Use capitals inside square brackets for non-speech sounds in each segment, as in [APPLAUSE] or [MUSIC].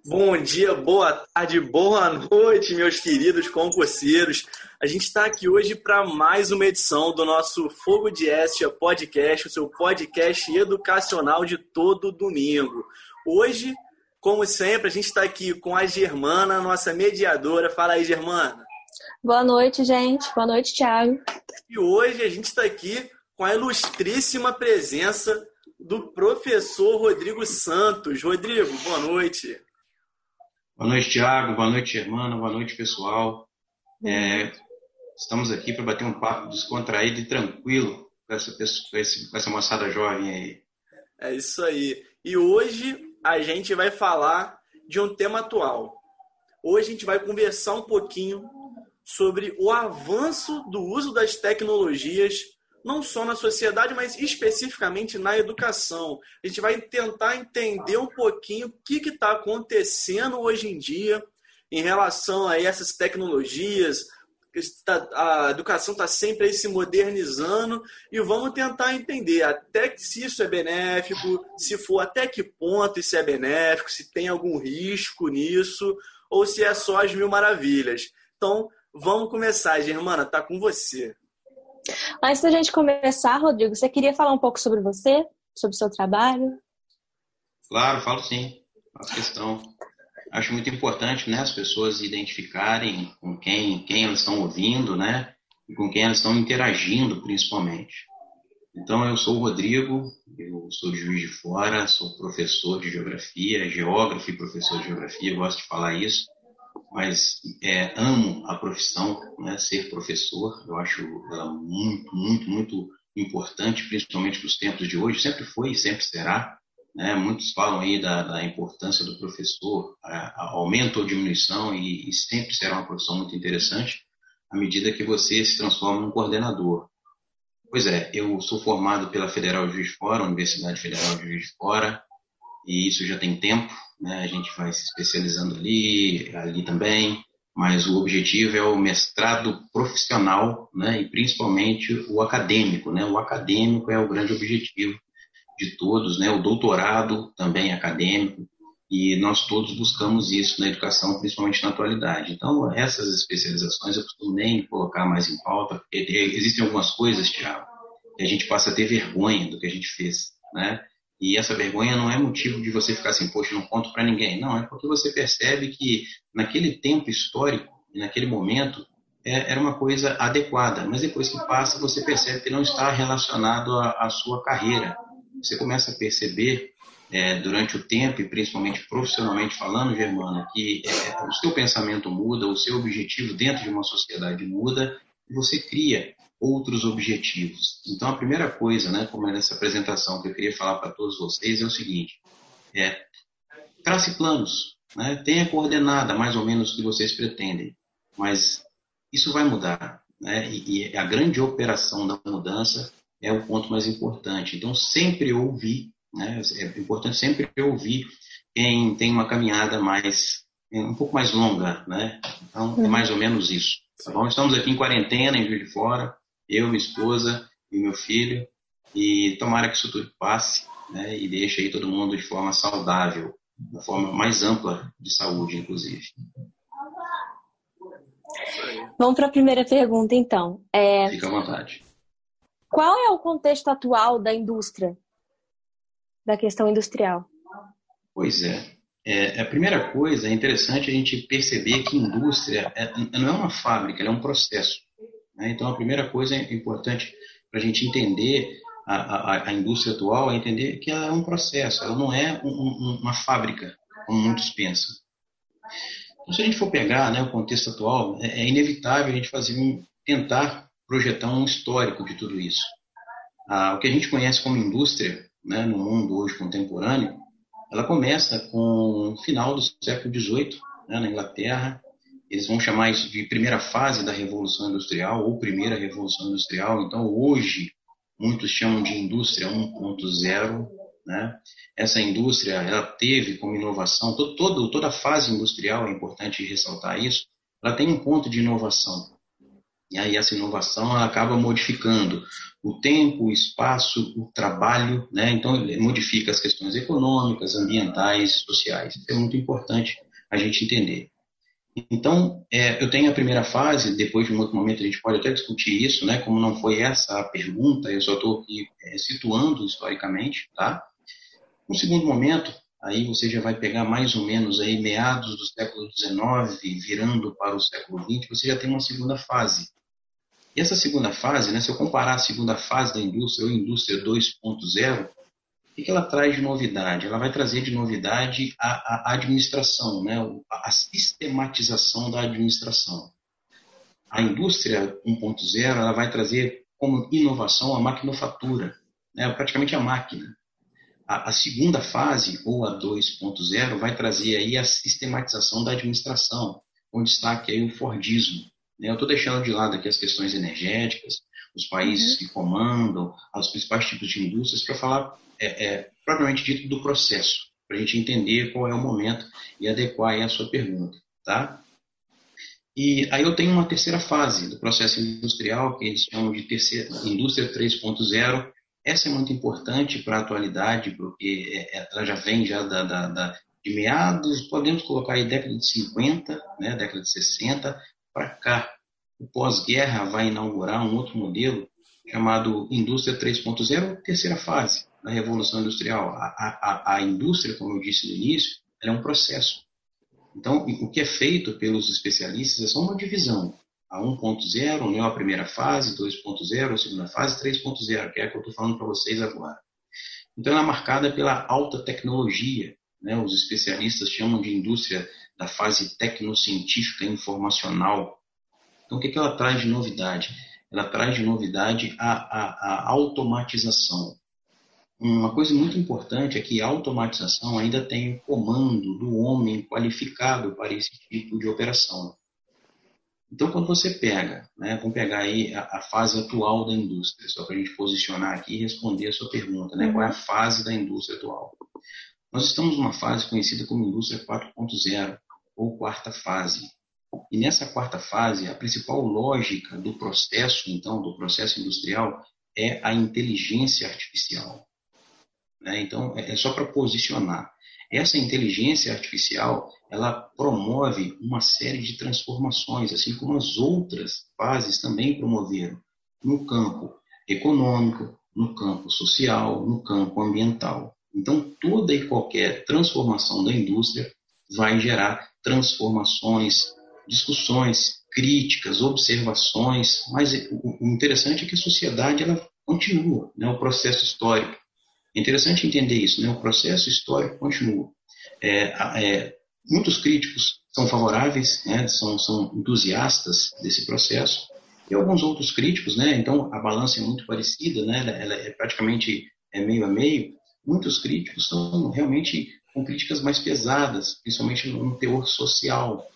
Bom dia, boa tarde, boa noite, meus queridos concurseiros. A gente está aqui hoje para mais uma edição do nosso Fogo de Estia podcast, o seu podcast educacional de todo domingo. Hoje, como sempre, a gente está aqui com a Germana, nossa mediadora. Fala aí, Germana. Boa noite, gente. Boa noite, Thiago. E hoje a gente está aqui com a ilustríssima presença do professor Rodrigo Santos. Rodrigo, boa noite. Boa noite, Tiago. Boa noite, Germana. Boa noite, pessoal. É, estamos aqui para bater um papo descontraído e tranquilo com essa, com essa moçada jovem aí. É isso aí. E hoje a gente vai falar de um tema atual. Hoje a gente vai conversar um pouquinho sobre o avanço do uso das tecnologias não só na sociedade, mas especificamente na educação. A gente vai tentar entender um pouquinho o que está acontecendo hoje em dia em relação a essas tecnologias. A educação está sempre aí se modernizando e vamos tentar entender até se isso é benéfico, se for até que ponto isso é benéfico, se tem algum risco nisso ou se é só as mil maravilhas. Então, vamos começar, Germana, tá com você. Antes da gente começar, Rodrigo, você queria falar um pouco sobre você, sobre o seu trabalho? Claro, falo sim. Faço questão. Acho muito importante né, as pessoas identificarem com quem, quem elas estão ouvindo, né? E com quem elas estão interagindo, principalmente. Então, eu sou o Rodrigo, eu sou de Juiz de Fora, sou professor de geografia, geógrafo e professor de geografia, gosto de falar isso mas é, amo a profissão, né, ser professor. Eu acho ela muito, muito, muito importante, principalmente para os tempos de hoje. Sempre foi e sempre será. Né? Muitos falam aí da, da importância do professor, a, a aumento ou diminuição, e, e sempre será uma profissão muito interessante à medida que você se transforma num coordenador. Pois é, eu sou formado pela Federal de Juiz de Fora, Universidade Federal de Juiz de Fora, e isso já tem tempo, né? A gente vai se especializando ali, ali também, mas o objetivo é o mestrado profissional, né? E principalmente o acadêmico, né? O acadêmico é o grande objetivo de todos, né? O doutorado também é acadêmico e nós todos buscamos isso na educação, principalmente na atualidade. Então, essas especializações eu costumo nem colocar mais em pauta, porque existem algumas coisas, Tiago, que a gente passa a ter vergonha do que a gente fez, né? E essa vergonha não é motivo de você ficar assim, poxa, não conto para ninguém. Não, é porque você percebe que naquele tempo histórico, naquele momento, é, era uma coisa adequada. Mas depois que passa, você percebe que não está relacionado à, sua carreira. Você começa a perceber é, durante o tempo, e principalmente profissionalmente falando, Germana, que é, o seu pensamento muda, o seu objetivo dentro de uma sociedade muda, você cria outros objetivos. Então, a primeira coisa, né, como é nessa apresentação que eu queria falar para todos vocês, é o seguinte: é, trace planos, né, tenha coordenada mais ou menos o que vocês pretendem, mas isso vai mudar. Né, e, e a grande operação da mudança é o ponto mais importante. Então, sempre ouvir, né, é importante sempre ouvir quem tem uma caminhada mais um pouco mais longa, né? Então, é mais ou menos isso. Tá bom? Estamos aqui em quarentena, em Juiz de Fora, eu, minha esposa e meu filho, e tomara que isso tudo passe né, e deixe aí todo mundo de forma saudável, da forma mais ampla de saúde, inclusive. Vamos para a primeira pergunta, então. É... Fica à vontade. Qual é o contexto atual da indústria, da questão industrial? Pois é. É a primeira coisa, é interessante a gente perceber que indústria é, não é uma fábrica, é um processo. Né? Então, a primeira coisa é importante para a gente entender a, a, a, indústria atual é entender que ela é um processo, ela não é um, um, uma fábrica, como muitos pensam. Então, se a gente for pegar né, o contexto atual, é, é inevitável a gente fazer um, tentar projetar um histórico de tudo isso. Ah, o que a gente conhece como indústria né, no mundo hoje contemporâneo, ela começa com o final do século XVIII, né, na Inglaterra, eles vão chamar isso de primeira fase da Revolução Industrial ou primeira Revolução Industrial. Então, hoje, muitos chamam de indústria 1.0. Né? Essa indústria ela teve como inovação, todo, toda a fase industrial, é importante ressaltar isso, ela tem um ponto de inovação. E aí essa inovação acaba modificando o tempo, o espaço, o trabalho, né? Então ele modifica as questões econômicas, ambientais, sociais. Isso é muito importante a gente entender. Então, é, eu tenho a primeira fase, depois de um outro momento a gente pode até discutir isso, né? Como não foi essa a pergunta, eu só estou aqui é, situando historicamente, tá? Um segundo momento, aí você já vai pegar mais ou menos aí meados do século XIX, virando para o século XX, você já tem uma segunda fase. E essa segunda fase, né, se eu comparar a segunda fase da indústria, ou indústria 2.0, o que ela traz de novidade? Ela vai trazer de novidade a, a administração, né? a sistematização da administração. A indústria 1.0 ela vai trazer como inovação a maquinofatura, né? praticamente a máquina. A, a segunda fase, ou a 2.0, vai trazer aí a sistematização da administração, com destaque aí o Fordismo. Né? Eu estou deixando de lado aqui as questões energéticas, os países uhum. que comandam, os principais tipos de indústrias, para falar é, é, propriamente dito do processo, para a gente entender qual é o momento e adequar a sua pergunta. Tá? E aí eu tenho uma terceira fase do processo industrial, que eles chamam de terceira, indústria 3.0. Essa é muito importante para a atualidade, porque é, é, ela já vem já da, da, da, de meados, podemos colocar aí década de 50, né, década de 60, para cá. O pós-guerra vai inaugurar um outro modelo chamado Indústria 3.0, terceira fase da Revolução Industrial. A, a, a indústria, como eu disse no início, é um processo. Então, o que é feito pelos especialistas é só uma divisão. A 1.0, né, a primeira fase, 2.0, a segunda fase, 3.0, que é a que eu estou falando para vocês agora. Então, ela é marcada pela alta tecnologia. Né? Os especialistas chamam de indústria da fase tecnocientífica informacional. Então, o que, que ela traz de novidade? Ela traz de novidade a, a, a automatização. Uma coisa muito importante é que a automatização ainda tem o comando do homem qualificado para esse tipo de operação. Então, quando você pega, né, vamos pegar aí a, a fase atual da indústria, só para a gente posicionar aqui e responder a sua pergunta, né, qual é a fase da indústria atual? Nós estamos numa fase conhecida como indústria 4.0, ou quarta fase. E nessa quarta fase, a principal lógica do processo, então, do processo industrial, é a inteligência artificial. Né? Então, é, é só para posicionar. Essa inteligência artificial, ela promove uma série de transformações, assim como as outras fases também promoveram, no campo econômico, no campo social, no campo ambiental. Então, toda e qualquer transformação da indústria vai gerar transformações, discussões, críticas, observações, mas o interessante é que a sociedade ela continua, né, o processo histórico. É interessante entender isso, né? o processo histórico continua. É, é, muitos críticos são favoráveis, né? são, são entusiastas desse processo, e alguns outros críticos, né? então a balança é muito parecida, né? ela, ela é praticamente é meio a meio. Muitos críticos são realmente com críticas mais pesadas, principalmente no teor social.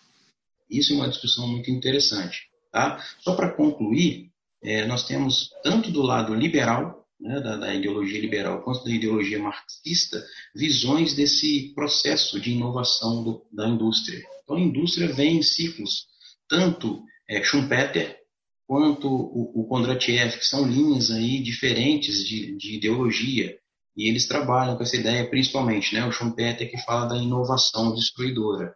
Isso é uma discussão muito interessante. Tá? Só para concluir, é, nós temos tanto do lado liberal né, da, da, ideologia liberal quanto da ideologia marxista, visões desse processo de inovação do, da indústria. Então, a indústria vem em ciclos, tanto é, Schumpeter quanto o, o Kondratiev, que são linhas aí diferentes de, de ideologia, e eles trabalham com essa ideia principalmente, né? O Schumpeter que fala da inovação destruidora.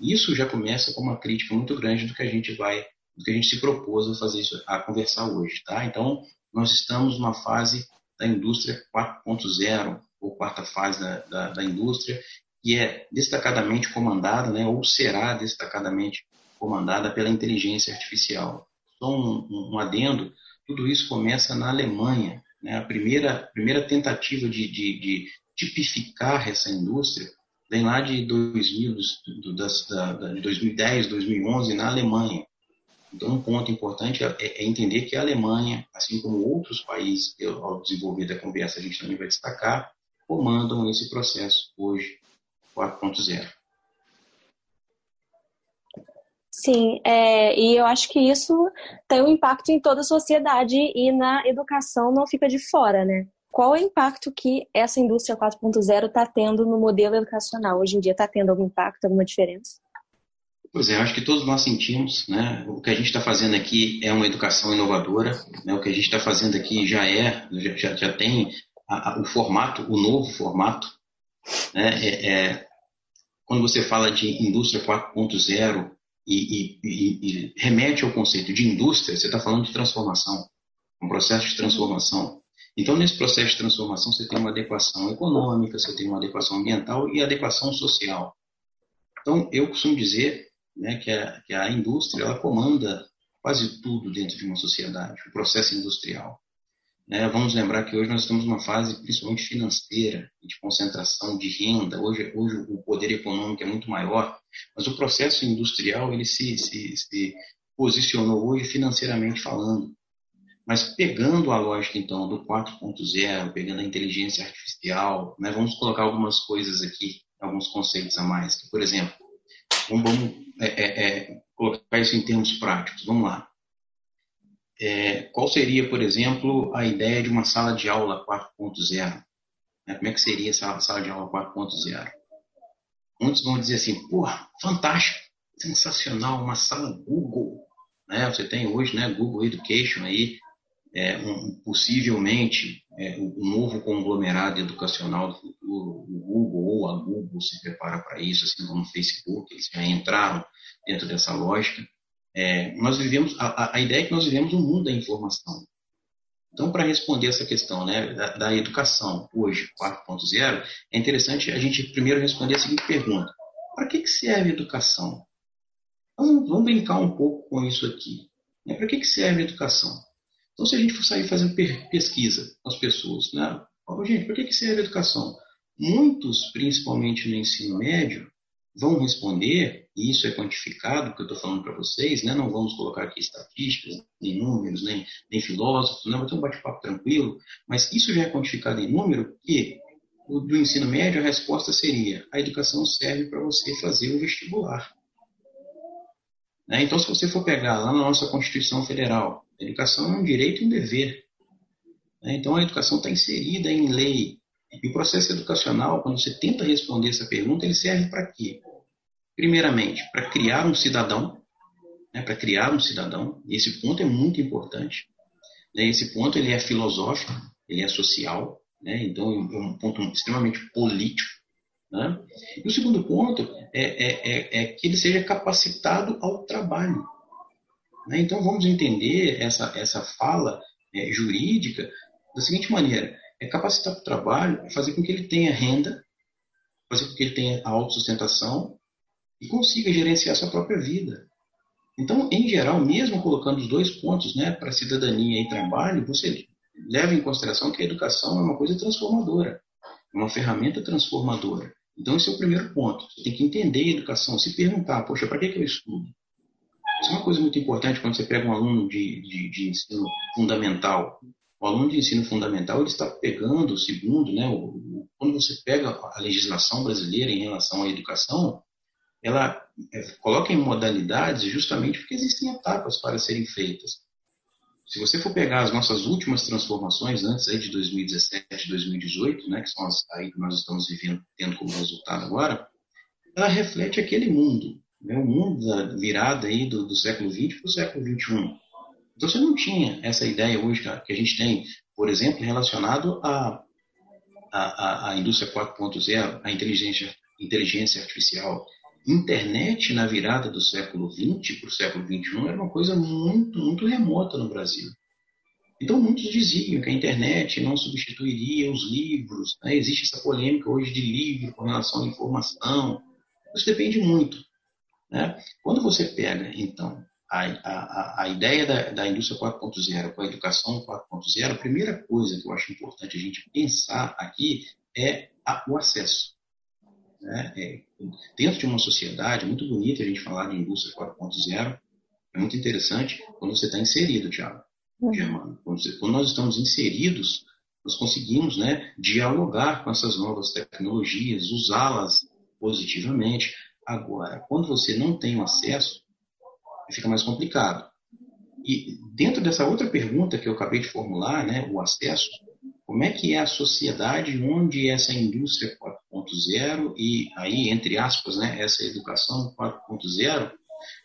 Isso já começa com uma crítica muito grande do que a gente vai, do que a gente se propôs a fazer isso, a conversar hoje, tá? Então, nós estamos numa fase da indústria 4.0, ou quarta fase da, da, da, indústria, que é destacadamente comandada, né, ou será destacadamente comandada pela inteligência artificial. Só um, um, um adendo, tudo isso começa na Alemanha. Né, a primeira, primeira tentativa de, de, de tipificar essa indústria vem lá de, 2000, do, das, da, de 2010, 2011, na Alemanha. Então, um ponto importante é, é, entender que a Alemanha, assim como outros países, ao desenvolver da conversa a gente também vai destacar, comandam esse processo hoje 4.0. Sim, é, e eu acho que isso tem um impacto em toda a sociedade e na educação não fica de fora, né? Qual é o impacto que essa indústria 4.0 está tendo no modelo educacional? Hoje em dia está tendo algum impacto, alguma diferença? Pois é, acho que todos nós sentimos, né? O que a gente está fazendo aqui é uma educação inovadora, né? O que a gente está fazendo aqui já é, já, já tem a, a, o formato, o novo formato, né? É, é, quando você fala de indústria 4.0 e, e, e, remete ao conceito de indústria, você está falando de transformação, um processo de transformação. Então, nesse processo de transformação, você tem uma adequação econômica, você tem uma adequação ambiental e adequação social. Então, eu costumo dizer né, que, a, que a indústria ela comanda quase tudo dentro de uma sociedade, o processo industrial. Né? Vamos lembrar que hoje nós estamos numa fase principalmente financeira, de concentração de renda. Hoje, hoje o poder econômico é muito maior, mas o processo industrial ele se, se, se posicionou hoje financeiramente falando. Mas pegando a lógica, então, do 4.0, pegando a inteligência artificial, né, vamos colocar algumas coisas aqui, alguns conceitos a mais. Por exemplo, vamos é, é, é, colocar isso em termos práticos. Vamos lá. É, qual seria, por exemplo, a ideia de uma sala de aula 4.0? Né, como é que seria essa sala de aula 4.0? Muitos vão dizer assim, porra, fantástico, sensacional, uma sala Google. Né? Você tem hoje né, Google Education aí, é, um, possivelmente é, o novo conglomerado educacional do futuro, o Google ou a Google se prepara para isso, assim como o Facebook, eles já entraram dentro dessa lógica. É, nós vivemos, a, a, ideia é que nós vivemos um mundo da informação. Então, para responder essa questão né, da, da educação hoje, 4.0, é interessante a gente primeiro responder a seguinte pergunta: para que, que serve educação? Vamos, vamos brincar um pouco com isso aqui. Né? Para que, que serve educação? Então, se a gente for sair fazendo pesquisa com as pessoas, né? gente, para que, que serve educação? Muitos, principalmente no ensino médio, vão responder, e isso é quantificado, que eu estou falando para vocês, né? não vamos colocar aqui estatísticas, nem números, nem, nem filósofos, né? vai ter um bate-papo tranquilo, mas isso já é quantificado em número, que do ensino médio a resposta seria, a educação serve para você fazer o vestibular. Né? Então, se você for pegar lá na nossa Constituição Federal, a educação é um direito e um dever. Né? Então, a educação está inserida em lei. E o processo educacional, quando você tenta responder essa pergunta, ele serve para quê? Primeiramente, para criar um cidadão, né? para criar um cidadão. E esse ponto é muito importante. Né? Esse ponto ele é filosófico, ele é social, né? então é um ponto extremamente político. Né? E o segundo ponto é, é, é, é que ele seja capacitado ao trabalho. Né? Então vamos entender essa, essa fala é, jurídica da seguinte maneira: é capacitar para o trabalho, é fazer com que ele tenha renda, fazer com que ele tenha autossustentação e consiga gerenciar sua própria vida. Então, em geral, mesmo colocando os dois pontos né, para cidadania e trabalho, você leva em consideração que a educação é uma coisa transformadora, é uma ferramenta transformadora. Então, esse é o primeiro ponto. Você tem que entender a educação, se perguntar, poxa, para que, que eu estudo? Isso é uma coisa muito importante quando você pega um aluno de, de, de ensino fundamental. O aluno de ensino fundamental ele está pegando, segundo, né, o, o, quando você pega a legislação brasileira em relação à educação, ela é, coloca em modalidades justamente porque existem etapas para serem feitas. Se você for pegar as nossas últimas transformações antes aí de 2017, 2018, né, que são as aí que nós estamos vivendo, tendo como resultado agora, ela reflete aquele mundo né, o mundo da virada aí do, do século XX para o século XXI. Então você não tinha essa ideia hoje que a gente tem, por exemplo, relacionado à a, a, a, indústria 4.0, a inteligência, inteligência artificial. Internet na virada do século XX para o século XXI era uma coisa muito, muito remota no Brasil. Então, muitos diziam que a internet não substituiria os livros. Né? Existe essa polêmica hoje de livro com relação à informação. Isso depende muito. Né? Quando você pega, então, a, a, a ideia da, da indústria 4.0 com a educação 4.0, a primeira coisa que eu acho importante a gente pensar aqui é a, o acesso. Né? É, dentro de uma sociedade, muito bonito a gente falar de indústria 4.0, é muito interessante quando você está inserido, Tiago. Uhum. Quando, quando nós estamos inseridos, nós conseguimos né, dialogar com essas novas tecnologias, usá-las positivamente. Agora, quando você não tem o acesso, fica mais complicado. E dentro dessa outra pergunta que eu acabei de formular, né, o acesso, como é que é a sociedade onde essa indústria 4.0 e aí, entre aspas, né, essa educação 4.0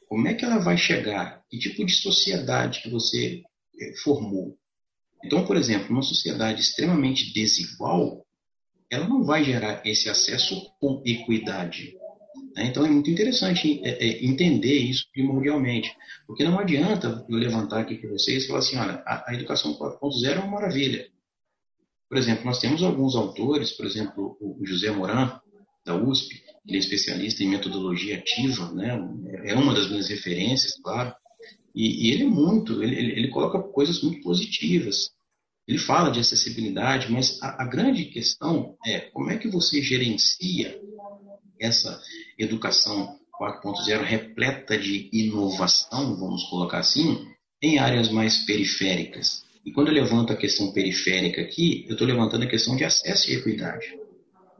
como é que ela vai chegar? Que tipo de sociedade que você é, formou? Então, por exemplo, uma sociedade extremamente desigual, ela não vai gerar esse acesso com equidade. Né? Então, é muito interessante é, entender isso primordialmente, porque não adianta eu levantar aqui para vocês e falar assim, olha, a, educação 4.0 é uma maravilha. Por exemplo, nós temos alguns autores, por exemplo, o José Moran, da USP, ele é especialista em metodologia ativa, né? é uma das minhas referências, claro, e, e ele é muito, ele, ele, coloca coisas muito positivas. Ele fala de acessibilidade, mas a, a grande questão é como é que você gerencia essa educação 4.0 repleta de inovação, vamos colocar assim, em áreas mais periféricas. E quando eu levanto a questão periférica aqui, eu estou levantando a questão de acesso e equidade.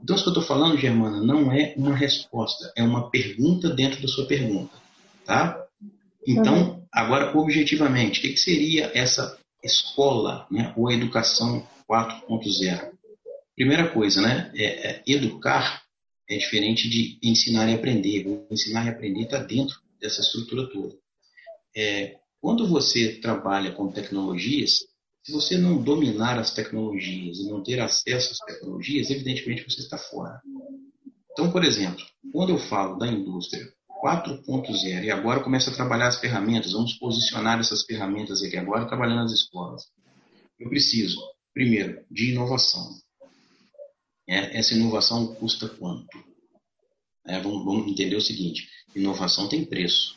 Então, isso que eu estou falando, Germana, não é uma resposta, é uma pergunta dentro da sua pergunta. Tá? Então, uhum. agora, objetivamente, o que, que seria essa escola, né, ou educação 4.0? Primeira coisa, né, é, é, educar é diferente de ensinar e aprender. O ensinar e aprender está dentro dessa estrutura toda. É, quando você trabalha com tecnologias, se você não dominar as tecnologias e não ter acesso às tecnologias, evidentemente você está fora. Então, por exemplo, quando eu falo da indústria 4.0 e agora começo a trabalhar as ferramentas, vamos posicionar essas ferramentas aqui agora trabalhando nas escolas. Eu preciso, primeiro, de inovação. É, essa inovação custa quanto? É, vamos, vamos entender o seguinte: inovação tem preço.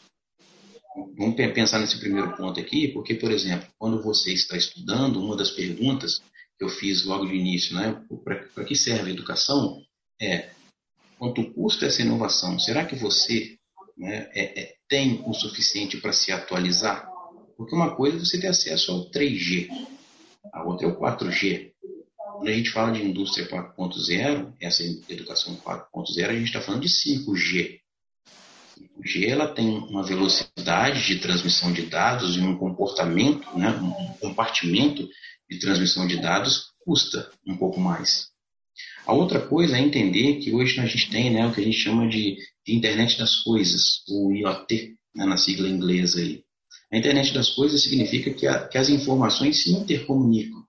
Vamos pensar nesse primeiro ponto aqui, porque, por exemplo, quando você está estudando, uma das perguntas que eu fiz logo de início, né, para que serve a educação, é quanto custa essa inovação? Será que você né, é, é, tem o suficiente para se atualizar? Porque uma coisa é você ter acesso ao 3G, a outra é o 4G. Quando a gente fala de indústria 4.0, essa educação 4.0, a gente está falando de 5G. 5G ela tem uma velocidade de transmissão de dados e um comportamento, né, um compartimento de transmissão de dados custa um pouco mais. A outra coisa é entender que hoje a gente tem né, o que a gente chama de, de internet das coisas, o IoT, né, na sigla inglesa aí. A internet das coisas significa que, a, que as informações se intercomunicam.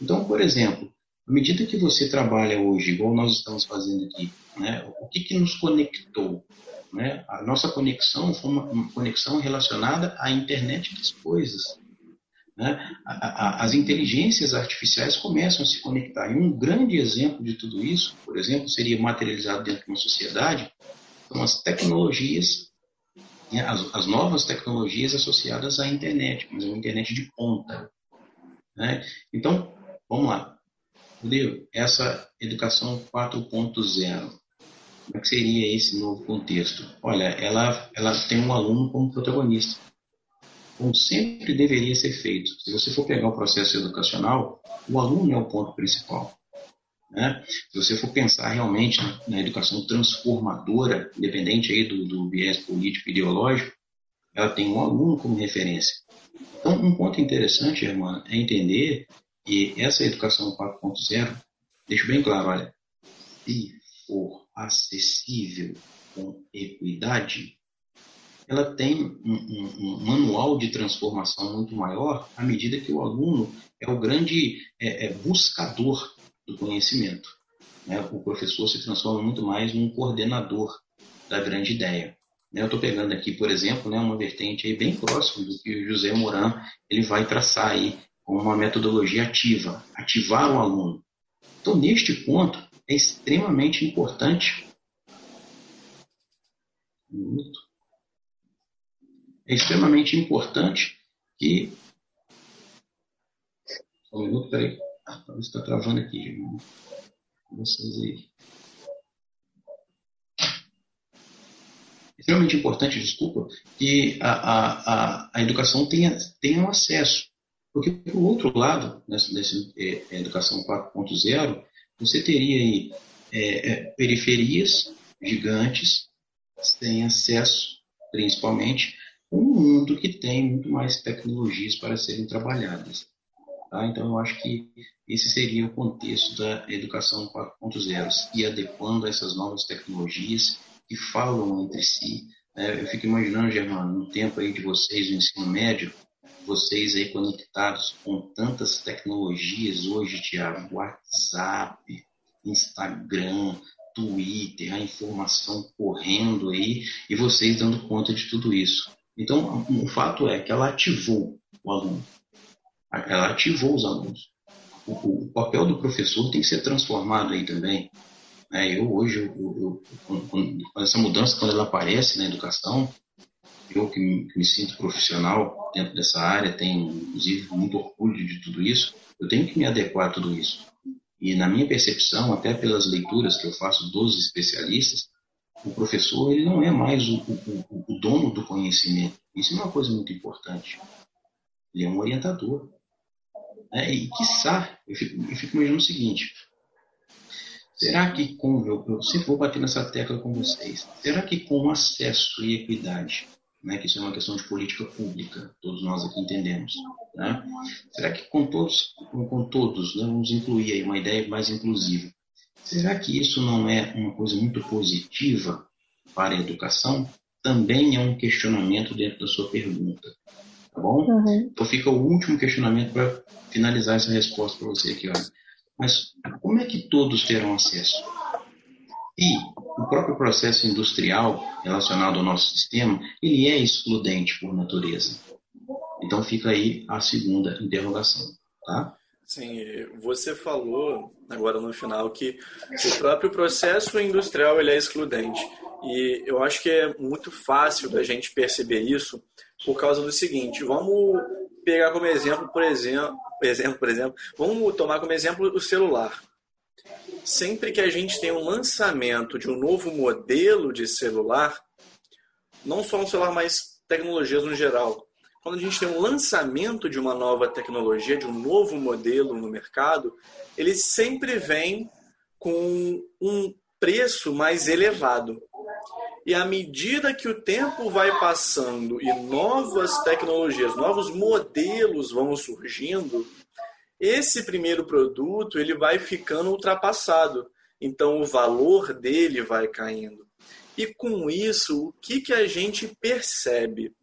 Então, por exemplo, à medida que você trabalha hoje, igual nós estamos fazendo aqui, né, o que, que nos conectou? Né? A nossa conexão foi uma, conexão relacionada à internet das coisas. Né? As inteligências artificiais começam a se conectar. E um grande exemplo de tudo isso, por exemplo, seria materializado dentro de uma sociedade, são as tecnologias, né? as, as, novas tecnologias associadas à internet, mas é uma internet de ponta. Né? Então, vamos lá. Rodrigo, essa educação 4.0, como é seria esse novo contexto? Olha, ela, ela tem um aluno como protagonista, como sempre deveria ser feito. Se você for pegar o processo educacional, o aluno é o ponto principal. Né? Se você for pensar realmente na educação transformadora, independente aí do, do viés político ideológico, ela tem um aluno como referência. Então, um ponto interessante, irmã, é entender que essa educação 4.0, deixo bem claro, olha, se for acessível com equidade, ela tem um, um, um, manual de transformação muito maior à medida que o aluno é o grande é, é buscador do conhecimento. Né? O professor se transforma muito mais num coordenador da grande ideia. Né? Eu estou pegando aqui, por exemplo, né, uma vertente aí bem próxima do que o José Moran ele vai traçar aí com uma metodologia ativa, ativar o aluno. Então, neste ponto, é extremamente importante. É extremamente importante que. Só um minuto, peraí. Ah, talvez está travando aqui. Vocês aí. É extremamente importante, desculpa, que a, a, a, a educação tenha, tenha um acesso porque, por outro lado, nessa, nessa é, educação 4.0, você teria aí é, é, periferias gigantes sem acesso, principalmente, um mundo que tem muito mais tecnologias para serem trabalhadas. Tá? Então, eu acho que esse seria o contexto da educação 4.0, e adequando essas novas tecnologias que falam entre si, É, eu fico imaginando, Germano, no tempo aí de vocês, no ensino médio, vocês aí conectados com tantas tecnologias hoje, Tiago, WhatsApp, Instagram, Twitter, a informação correndo aí e vocês dando conta de tudo isso. Então, o fato é que ela ativou o aluno, ela ativou os alunos. O, o papel do professor tem que ser transformado aí também. É, eu hoje, eu, eu, eu, essa mudança, quando ela aparece na educação, eu que me, sinto profissional dentro dessa área, tenho inclusive muito orgulho de tudo isso, eu tenho que me adequar a tudo isso. E na minha percepção, até pelas leituras que eu faço dos especialistas, o professor ele não é mais o, o, o dono do conhecimento. Isso é uma coisa muito importante. Ele é um orientador. É, e, quiçá, eu fico, eu fico imaginando o seguinte, será que com, eu, eu sempre vou bater nessa tecla com vocês, será que com acesso e equidade né, que isso é uma questão de política pública, todos nós aqui entendemos. Né? Será que com todos, com, todos, né, vamos incluir aí uma ideia mais inclusiva, será que isso não é uma coisa muito positiva para a educação? Também é um questionamento dentro da sua pergunta. Tá bom? Uhum. Então fica o último questionamento para finalizar essa resposta para você aqui. Olha. Mas como é que todos terão acesso? E o próprio processo industrial relacionado ao nosso sistema, ele é excludente por natureza. Então fica aí a segunda interrogação, tá? Sim, você falou agora no final que o próprio processo industrial ele é excludente. E eu acho que é muito fácil da gente perceber isso por causa do seguinte, vamos pegar como exemplo, por exemplo, exemplo, por exemplo, vamos tomar como exemplo o celular sempre que a gente tem um lançamento de um novo modelo de celular, não só um celular, mas tecnologias no geral, quando a gente tem um lançamento de uma nova tecnologia, de um novo modelo no mercado, ele sempre vem com um preço mais elevado. E à medida que o tempo vai passando e novas tecnologias, novos modelos vão surgindo, esse primeiro produto ele vai ficando ultrapassado. Então o valor dele vai caindo. E com isso, o que, que a gente percebe?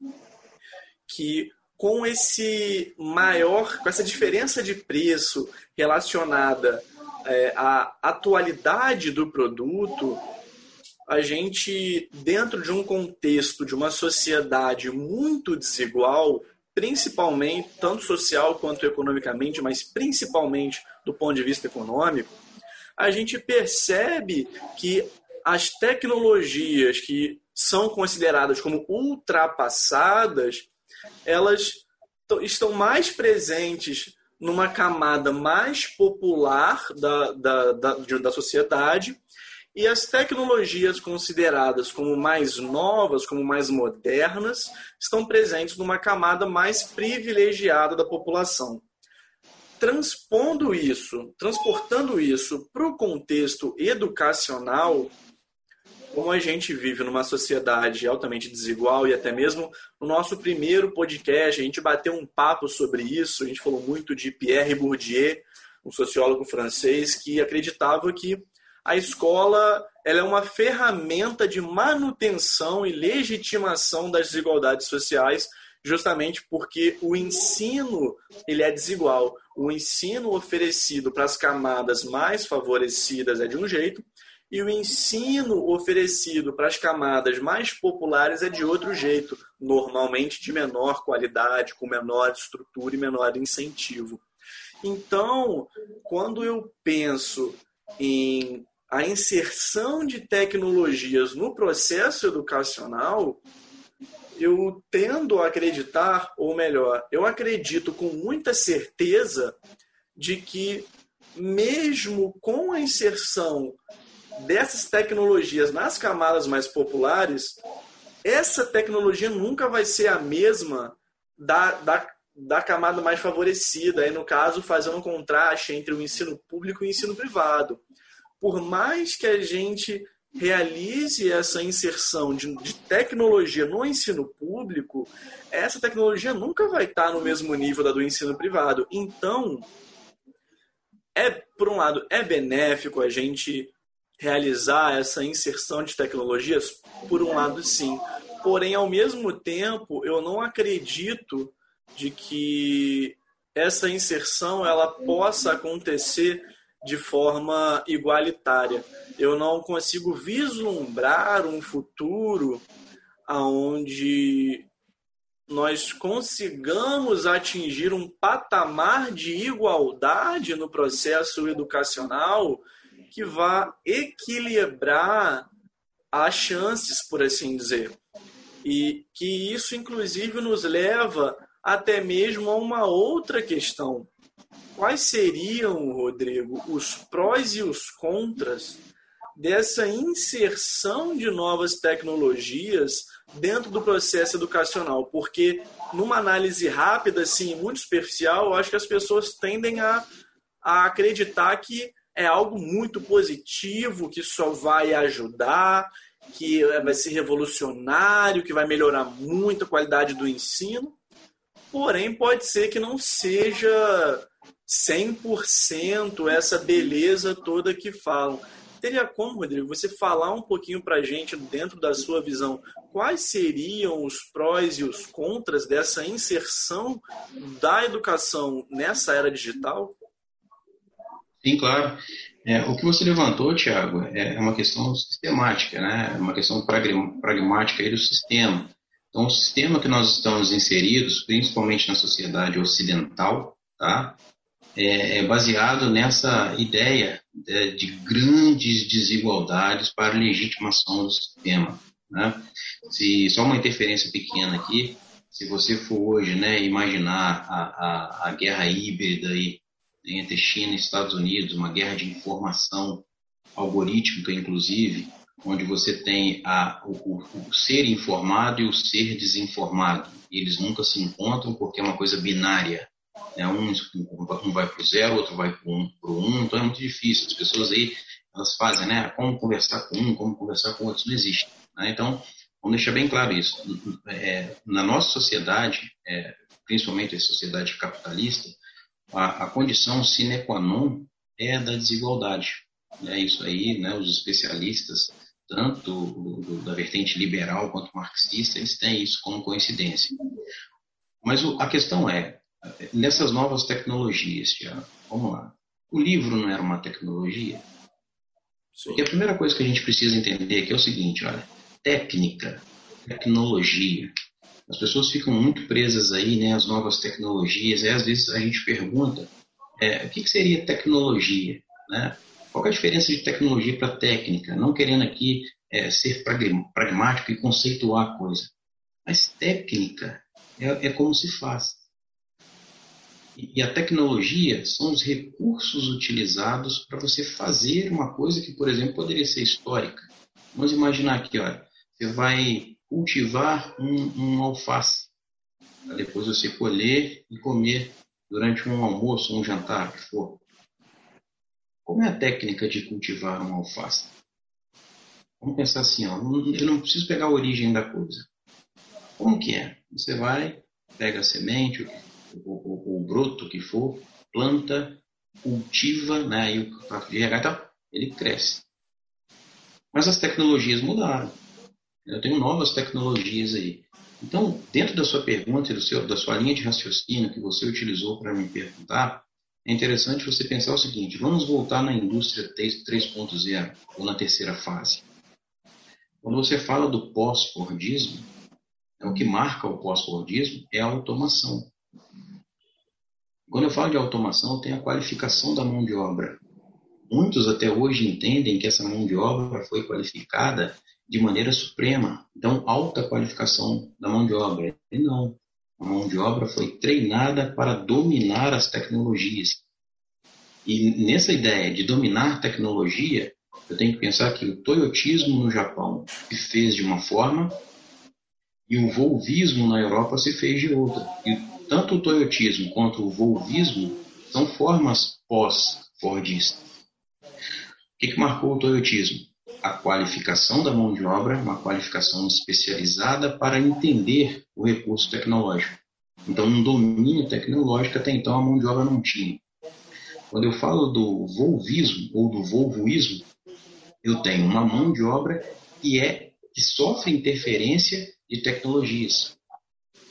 Que com esse maior, com essa diferença de preço relacionada é, à atualidade do produto, a gente, dentro de um contexto de uma sociedade muito desigual, principalmente, tanto social quanto economicamente, mas principalmente do ponto de vista econômico, a gente percebe que as tecnologias que são consideradas como ultrapassadas, elas estão mais presentes numa camada mais popular da, da, da, da sociedade e as tecnologias consideradas como mais novas, como mais modernas, estão presentes numa camada mais privilegiada da população. Transpondo isso, transportando isso para o contexto educacional, como a gente vive numa sociedade altamente desigual e até mesmo no nosso primeiro podcast, a gente bateu um papo sobre isso, a gente falou muito de Pierre Bourdieu, um sociólogo francês que acreditava que a escola ela é uma ferramenta de manutenção e legitimação das desigualdades sociais, justamente porque o ensino ele é desigual. O ensino oferecido para as camadas mais favorecidas é de um jeito, e o ensino oferecido para as camadas mais populares é de outro jeito, normalmente de menor qualidade, com menor estrutura e menor incentivo. Então, quando eu penso em a inserção de tecnologias no processo educacional, eu tendo a acreditar, ou melhor, eu acredito com muita certeza de que, mesmo com a inserção dessas tecnologias nas camadas mais populares, essa tecnologia nunca vai ser a mesma da, da, da camada mais favorecida, aí no caso, fazendo um contraste entre o ensino público e o ensino privado por mais que a gente realize essa inserção de, de, tecnologia no ensino público, essa tecnologia nunca vai estar no mesmo nível da do ensino privado. Então, é por um lado é benéfico a gente realizar essa inserção de tecnologias, por um lado sim, porém, ao mesmo tempo, eu não acredito de que essa inserção ela possa acontecer de forma igualitária. Eu não consigo vislumbrar um futuro onde nós consigamos atingir um patamar de igualdade no processo educacional que vá equilibrar as chances, por assim dizer. E que isso, inclusive, nos leva até mesmo a uma outra questão. Quais seriam, Rodrigo, os prós e os contras dessa inserção de novas tecnologias dentro do processo educacional? Porque, numa análise rápida, assim, muito superficial, eu acho que as pessoas tendem a, a acreditar que é algo muito positivo, que só vai ajudar, que vai ser revolucionário, que vai melhorar muito a qualidade do ensino. Porém, pode ser que não seja 100% essa beleza toda que falam. Teria como, Rodrigo, você falar um pouquinho para a gente, dentro da sua visão, quais seriam os prós e os contras dessa inserção da educação nessa era digital? Sim, claro. É, o que você levantou, Tiago, é uma questão sistemática, né? é uma questão pragmática aí do sistema. Então, o sistema que nós estamos inseridos, principalmente na sociedade ocidental, tá? É, é baseado nessa ideia de, de grandes desigualdades para legitimação do sistema. Né? Se só uma interferência pequena aqui, se você for hoje né, imaginar a, a, a guerra híbrida aí, entre China e Estados Unidos, uma guerra de informação algorítmica, inclusive, onde você tem a, o, o, ser informado e o ser desinformado. Eles nunca se encontram porque é uma coisa binária. Né? Um, um vai para o zero, outro vai para o um, um, então é muito difícil. As pessoas aí, elas fazem, né? Como conversar com um, como conversar com outro, não existe. Né? Então, vamos deixar bem claro isso. É, na nossa sociedade, é, principalmente a sociedade capitalista, a, a condição sine qua non é a da desigualdade. É isso aí, né, os especialistas, tanto do, do, da vertente liberal quanto marxista, eles têm isso como coincidência. Mas o, a questão é, nessas novas tecnologias, já, vamos lá, o livro não era uma tecnologia? Sim. Porque a primeira coisa que a gente precisa entender é, é o seguinte, olha, técnica, tecnologia, as pessoas ficam muito presas aí, né, às novas tecnologias, e às vezes a gente pergunta, é, o que, que seria tecnologia, né? Qual é a diferença de tecnologia para técnica? Não querendo aqui é, ser pragmático e conceituar a coisa. Mas técnica é, é como se faz. E a tecnologia são os recursos utilizados para você fazer uma coisa que, por exemplo, poderia ser histórica. Vamos imaginar aqui, olha, você vai cultivar um, um alface, para depois você colher e comer durante um almoço, um jantar, o que for. Como é a técnica de cultivar um alface? Vamos pensar assim, ó, eu não preciso pegar a origem da coisa. Como que é? Você vai, pega a semente, o, o, o, broto que for, planta, cultiva, né, e o fato de regar, então, ele cresce. Mas as tecnologias mudaram. Eu tenho novas tecnologias aí. Então, dentro da sua pergunta e do seu, da sua linha de raciocínio que você utilizou para me perguntar, é interessante você pensar o seguinte: vamos voltar na indústria 3.0 ou na terceira fase. Quando você fala do pós-fordismo, é o que marca o pós-fordismo é a automação. Quando eu falo de automação, tem a qualificação da mão de obra. Muitos até hoje entendem que essa mão de obra foi qualificada de maneira suprema. Então, alta qualificação da mão de obra. E não. A mão de obra foi treinada para dominar as tecnologias. E nessa ideia de dominar tecnologia, eu tenho que pensar que o toyotismo no Japão se fez de uma forma e o volvismo na Europa se fez de outra. E tanto o toyotismo quanto o volvismo são formas pós-fordistas. O que, que marcou o toyotismo? a qualificação da mão de obra, uma qualificação especializada para entender o recurso tecnológico. Então, um domínio tecnológico até então a mão de obra não tinha. Quando eu falo do volvismo ou do volvoísmo, eu tenho uma mão de obra que é que sofre interferência de tecnologias.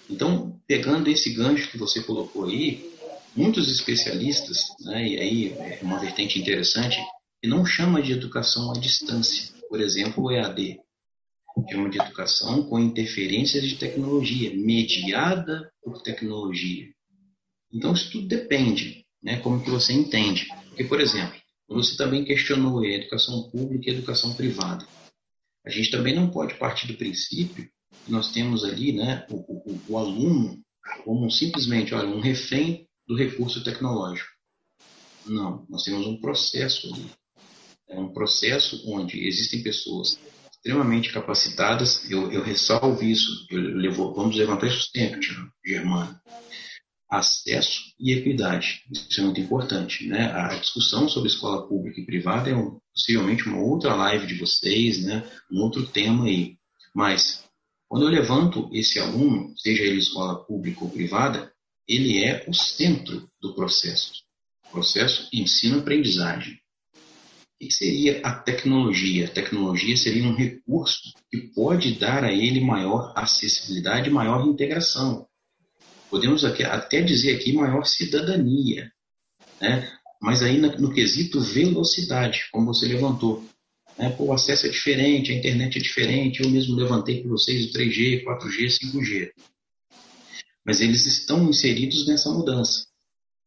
Então, pegando esse gancho que você colocou aí, muitos especialistas, né, e aí é uma vertente interessante, que não chama de educação à distância, por exemplo, o EAD, chama de educação com interferência de tecnologia, mediada por tecnologia. Então, isso tudo depende, né, como que você entende. Porque, por exemplo, você também questionou a educação pública e a educação privada. A gente também não pode partir do princípio nós temos ali né, o, o, o aluno como simplesmente olha, um refém do recurso tecnológico. Não, nós temos um processo ali. É um processo onde existem pessoas extremamente capacitadas, eu, eu ressalvo isso, eu levo, vamos levantar isso sempre, Germano acesso e equidade. Isso é muito importante. Né? A discussão sobre escola pública e privada é um, possivelmente uma outra live de vocês, né? um outro tema aí. Mas, quando eu levanto esse aluno, seja ele escola pública ou privada, ele é o centro do processo. Processo ensino-aprendizagem. O que seria a tecnologia? A tecnologia seria um recurso que pode dar a ele maior acessibilidade, maior integração podemos até dizer aqui maior cidadania, né? mas aí no quesito velocidade, como você levantou. Né? Pô, o acesso é diferente, a internet é diferente, eu mesmo levantei para vocês o 3G, 4G, 5G. Mas eles estão inseridos nessa mudança.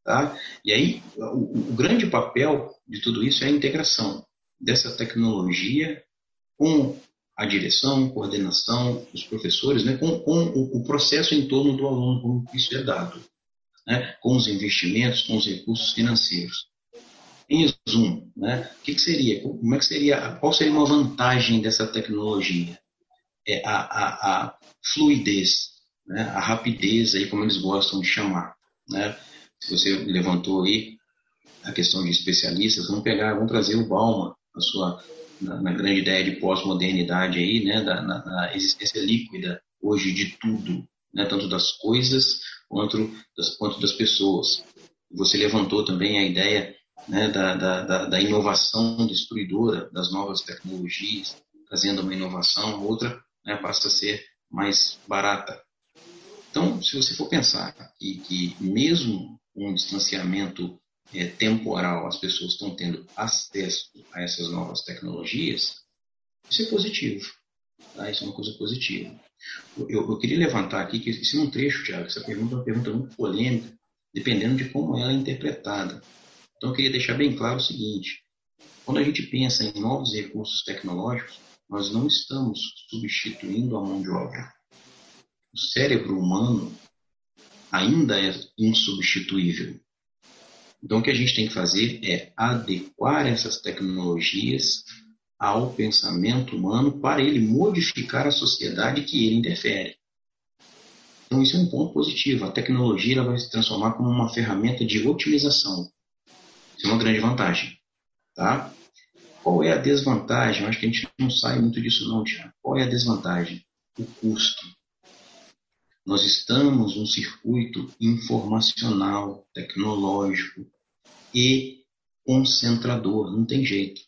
Tá? E aí, o, o grande papel de tudo isso é a integração dessa tecnologia com a direção, coordenação, os professores, né, com, com o, o, processo em torno do aluno, como isso é dado, né, com os investimentos, com os recursos financeiros. Em resumo, né, o que, que, seria, como é que seria, qual seria uma vantagem dessa tecnologia? É a, a, a fluidez, né, a rapidez, aí, como eles gostam de chamar. Né? Você levantou aí a questão de especialistas, vamos pegar, vamos trazer o Bauman, a sua na, na grande ideia de pós-modernidade aí, né, da, na, na, existência líquida hoje de tudo, né, tanto das coisas quanto das, quanto das pessoas. Você levantou também a ideia né, da, da, da, inovação destruidora das novas tecnologias, trazendo uma inovação, outra né, passa a ser mais barata. Então, se você for pensar que, que mesmo um distanciamento é, temporal as pessoas estão tendo acesso a essas novas tecnologias, isso é positivo. Tá? Isso é uma coisa positiva. Eu, eu queria levantar aqui que isso é um trecho, Tiago, essa pergunta é uma pergunta muito polêmica, dependendo de como ela é interpretada. Então eu queria deixar bem claro o seguinte: quando a gente pensa em novos recursos tecnológicos, nós não estamos substituindo a mão de obra. O cérebro humano ainda é insubstituível. Então, o que a gente tem que fazer é adequar essas tecnologias ao pensamento humano para ele modificar a sociedade que ele interfere. Então, isso é um ponto positivo. A tecnologia vai se transformar como uma ferramenta de otimização. Isso é uma grande vantagem. Tá? Qual é a desvantagem? Acho que a gente não sai muito disso, não, Tiago. Qual é a desvantagem? O custo. Nós estamos num circuito informacional, tecnológico e concentrador, não tem jeito.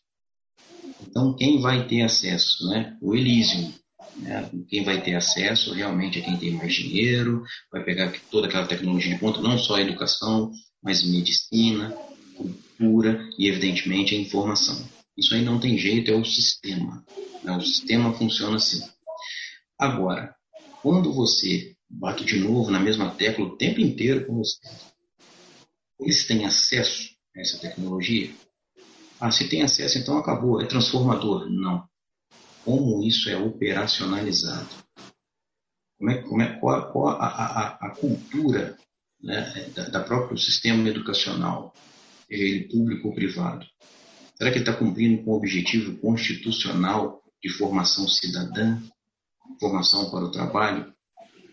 Então, quem vai ter acesso? Né? O Elysium. Né? Quem vai ter acesso realmente é quem tem mais dinheiro, vai pegar toda aquela tecnologia de ponta, não só a educação, mas medicina, cultura e, evidentemente, a informação. Isso aí não tem jeito, é o sistema. Né? O sistema funciona assim. Agora, quando você bate de novo na mesma tecla o tempo inteiro com você. Eles têm acesso a essa tecnologia? Ah, se tem acesso, então acabou, é transformador. Não. Como isso é operacionalizado? Como é, como é, qual, qual a, a, a, cultura né, da, da próprio sistema educacional, ele público ou privado? Será que ele está cumprindo com o objetivo constitucional de formação cidadã, formação para o trabalho?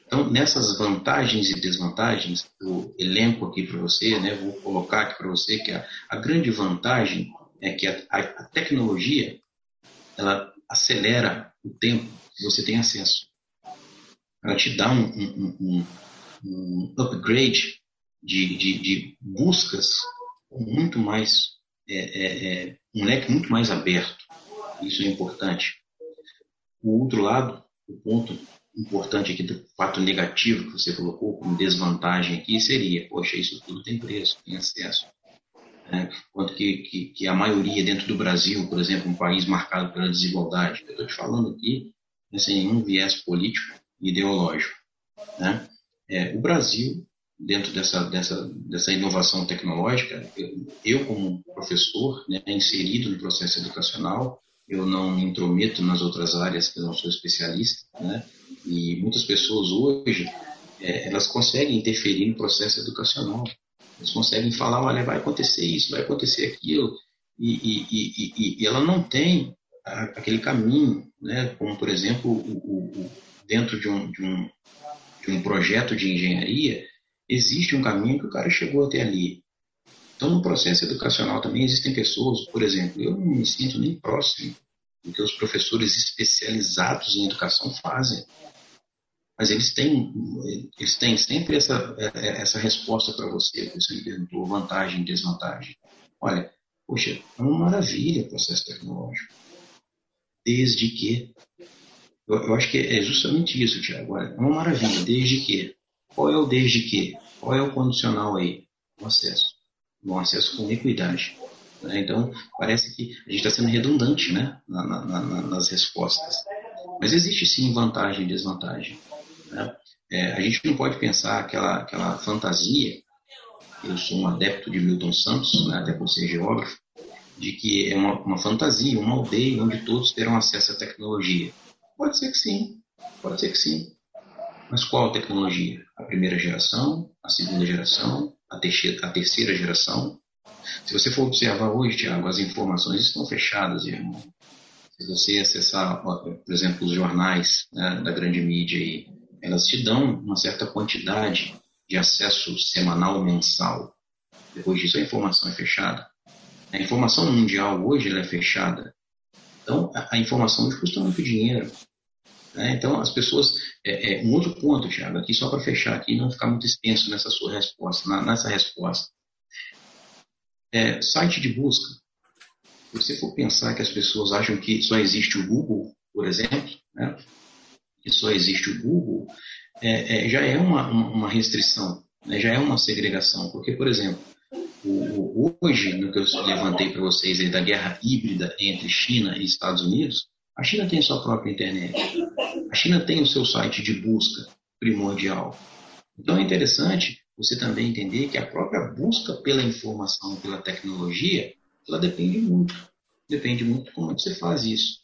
Então, nessas vantagens e desvantagens, eu elenco aqui para você, né, vou colocar aqui para você que a, a, grande vantagem é que a, a, a, tecnologia ela acelera o tempo que você tem acesso. Ela te dá um, um, um, um upgrade de, de, de, buscas muito mais, é, é, é, um leque muito mais aberto. Isso é importante. O outro lado, o ponto importante aqui do fato negativo que você colocou como desvantagem aqui seria, poxa, isso tudo tem preço, tem acesso. Né? Quanto que, que, que, a maioria dentro do Brasil, por exemplo, um país marcado pela desigualdade, eu estou te falando aqui né, sem nenhum viés político e ideológico. Né? É, o Brasil, dentro dessa, dessa, dessa inovação tecnológica, eu, como professor, né, inserido no processo educacional, eu não me intrometo nas outras áreas que eu não sou especialista, né? E muitas pessoas hoje, é, elas conseguem interferir no processo educacional. Eles conseguem falar, olha, vai acontecer isso, vai acontecer aquilo. E, e, e, e ela não tem aquele caminho, né? como, por exemplo, o, o, dentro de um, de, um, de um projeto de engenharia, existe um caminho que o cara chegou até ali. Então, no processo educacional também existem pessoas, por exemplo, eu não me sinto nem próximo do que os professores especializados em educação fazem. Mas eles têm, eles têm sempre essa, essa resposta para você, você me perguntou, vantagem, desvantagem. Olha, poxa, é uma maravilha o processo tecnológico. Desde que. Eu, eu acho que é justamente isso, Tiago. Olha, é uma maravilha, desde que. Qual é o desde que? Qual é o condicional aí? O acesso. Um acesso com equidade. Né? Então, parece que a gente está sendo redundante né? Na, na, na, nas respostas. Mas existe sim vantagem e desvantagem. Né? É, a gente não pode pensar aquela, aquela fantasia, eu sou um adepto de Milton Santos, né, até por ser geógrafo, de que é uma, uma fantasia, uma aldeia onde todos terão acesso à tecnologia. Pode ser que sim, pode ser que sim. Mas qual tecnologia? A primeira geração, a segunda geração, a terceira, a terceira geração? Se você for observar hoje, Tiago, as informações estão fechadas, irmão. Se você acessar, por exemplo, os jornais né, da grande mídia aí, elas te dão uma certa quantidade de acesso semanal mensal. Depois disso, a informação é fechada. A informação mundial hoje é fechada. Então, a, a informação custa muito dinheiro. Né? Então, as pessoas. É, é, um outro ponto, Thiago, aqui só para fechar aqui não ficar muito extenso nessa sua resposta, na, nessa resposta. É, site de busca. Se você for pensar que as pessoas acham que só existe o Google, por exemplo, né? que só existe o Google, é, é, já é uma, uma restrição, né? já é uma segregação. Porque, por exemplo, o, o, hoje, no que eu levantei para vocês aí, da guerra híbrida entre China e Estados Unidos, a China tem sua própria internet. A China tem o seu site de busca primordial. Então é interessante você também entender que a própria busca pela informação, pela tecnologia, ela depende muito. Depende muito de como você faz isso.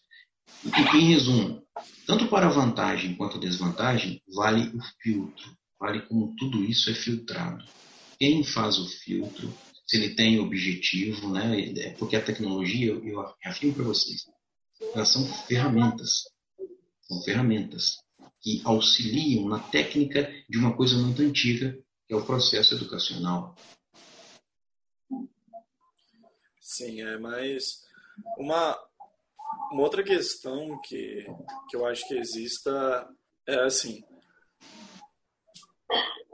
E, em resumo, tanto para vantagem quanto desvantagem, vale o filtro, vale como tudo isso é filtrado. Quem faz o filtro, se ele tem objetivo, né? É porque a tecnologia, eu afirmo para vocês, elas são ferramentas, são ferramentas que auxiliam na técnica de uma coisa muito antiga, que é o processo educacional. Sim, é, mas uma, uma outra questão que, que eu acho que exista é assim.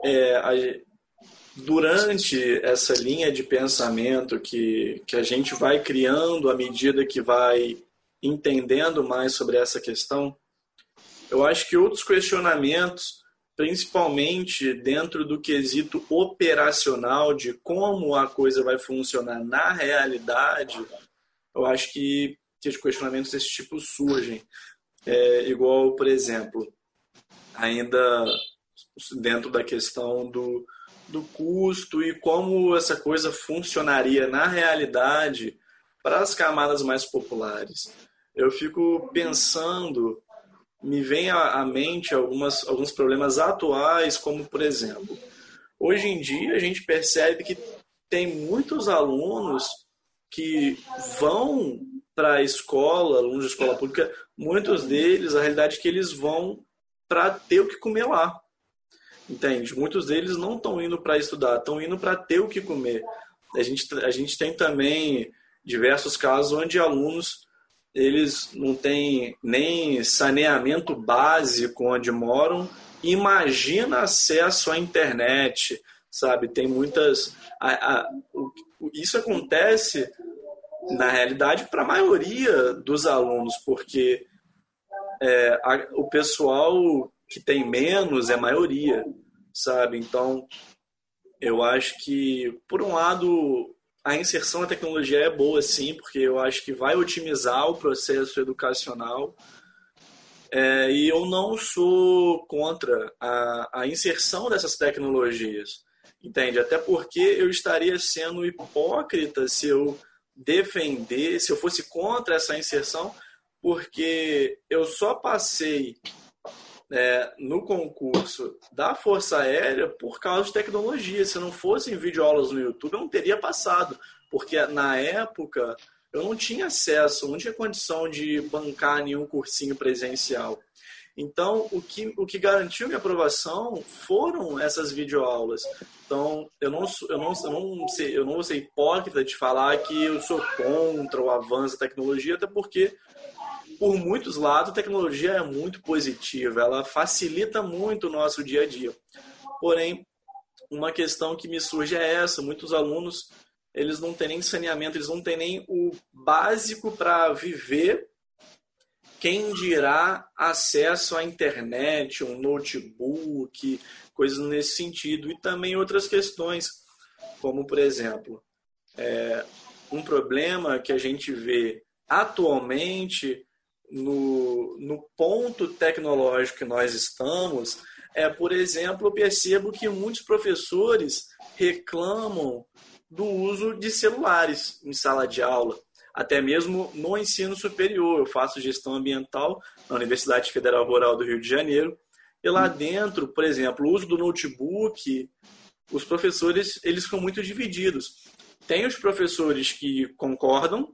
É, a, durante essa linha de pensamento que, que a gente vai criando à medida que vai entendendo mais sobre essa questão, eu acho que outros questionamentos, principalmente dentro do quesito operacional de como a coisa vai funcionar na realidade, eu acho que que os questionamentos desse tipo surgem. É, igual, por exemplo, ainda dentro da questão do, do custo e como essa coisa funcionaria na realidade para as camadas mais populares. Eu fico pensando, me vem à mente algumas, alguns problemas atuais, como por exemplo, hoje em dia a gente percebe que tem muitos alunos que vão para a escola, alunos de escola pública, muitos deles, a realidade é que eles vão para ter o que comer lá. Entende? Muitos deles não estão indo para estudar, estão indo para ter o que comer. A gente, a gente tem também diversos casos onde alunos eles não têm nem saneamento básico onde moram, imagina acesso à internet, sabe? Tem muitas. A, a, isso acontece na realidade, para a maioria dos alunos, porque é, a, o pessoal que tem menos é maioria, sabe? Então, eu acho que, por um lado, a inserção da tecnologia é boa, sim, porque eu acho que vai otimizar o processo educacional. É, e eu não sou contra a, a inserção dessas tecnologias, entende? Até porque eu estaria sendo hipócrita se eu defender, se eu fosse contra essa inserção, porque eu só passei é, no concurso da Força Aérea por causa de tecnologia. Se não fossem videoaulas no YouTube, eu não teria passado, porque na época eu não tinha acesso, não tinha condição de bancar nenhum cursinho presencial. Então, o que, o que garantiu minha aprovação foram essas videoaulas. Então, eu não, eu, não, eu, não sei, eu não vou ser hipócrita de falar que eu sou contra o avanço da tecnologia, até porque por muitos lados, a tecnologia é muito positiva, ela facilita muito o nosso dia a dia. Porém, uma questão que me surge é essa: muitos alunos eles não têm nem saneamento, eles não têm nem o básico para viver. Quem dirá acesso à internet, um notebook, coisas nesse sentido, e também outras questões, como por exemplo, é, um problema que a gente vê atualmente no, no ponto tecnológico que nós estamos, é, por exemplo, eu percebo que muitos professores reclamam do uso de celulares em sala de aula, até mesmo no ensino superior. Eu faço gestão ambiental na Universidade Federal Rural do Rio de Janeiro, e lá dentro, por exemplo, o uso do notebook, os professores eles ficam muito divididos. Tem os professores que concordam,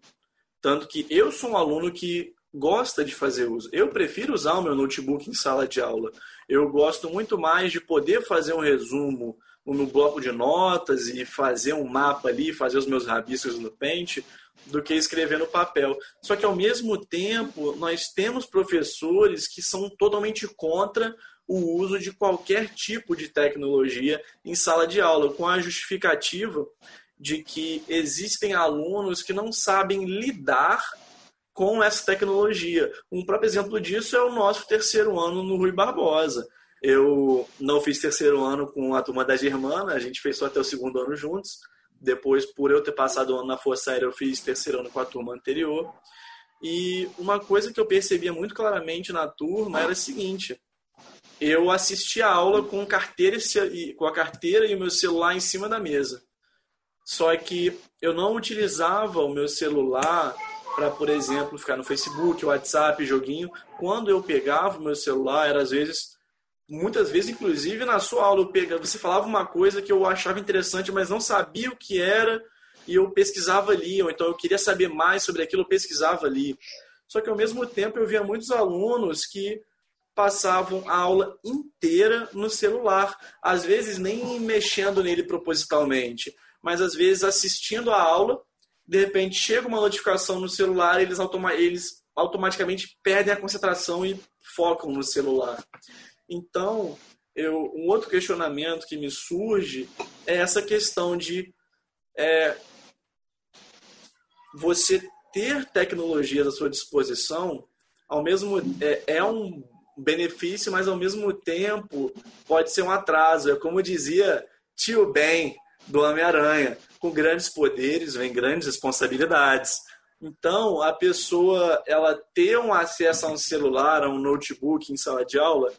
tanto que eu sou um aluno que gosta de fazer uso. Eu prefiro usar o meu notebook em sala de aula. Eu gosto muito mais de poder fazer um resumo no bloco de notas e fazer um mapa ali, fazer os meus rabiscos no pente, do que escrever no papel. Só que ao mesmo tempo, nós temos professores que são totalmente contra o uso de qualquer tipo de tecnologia em sala de aula, com a justificativa de que existem alunos que não sabem lidar com essa tecnologia. Um próprio exemplo disso é o nosso terceiro ano no Rui Barbosa. Eu não fiz terceiro ano com a turma da Germana, a gente fez só até o segundo ano juntos. Depois, por eu ter passado o ano na Força Aérea, eu fiz terceiro ano com a turma anterior. E uma coisa que eu percebia muito claramente na turma era a seguinte: eu assistia a aula com, carteira com a carteira e o meu celular em cima da mesa. Só que eu não utilizava o meu celular para, por exemplo, ficar no Facebook, WhatsApp, joguinho. Quando eu pegava o meu celular, era às vezes, muitas vezes, inclusive na sua aula, eu pegava, você falava uma coisa que eu achava interessante, mas não sabia o que era, e eu pesquisava ali, ou então eu queria saber mais sobre aquilo, eu pesquisava ali. Só que ao mesmo tempo eu via muitos alunos que passavam a aula inteira no celular, às vezes nem mexendo nele propositalmente, mas às vezes assistindo a aula de repente chega uma notificação no celular, eles, automa eles automaticamente perdem a concentração e focam no celular. Então, eu, um outro questionamento que me surge é essa questão de é, você ter tecnologias à sua disposição, ao mesmo é, é um benefício, mas ao mesmo tempo pode ser um atraso. É como dizia tio Ben do Homem-Aranha com grandes poderes vem grandes responsabilidades. Então, a pessoa ela ter um acesso a um celular, a um notebook em sala de aula,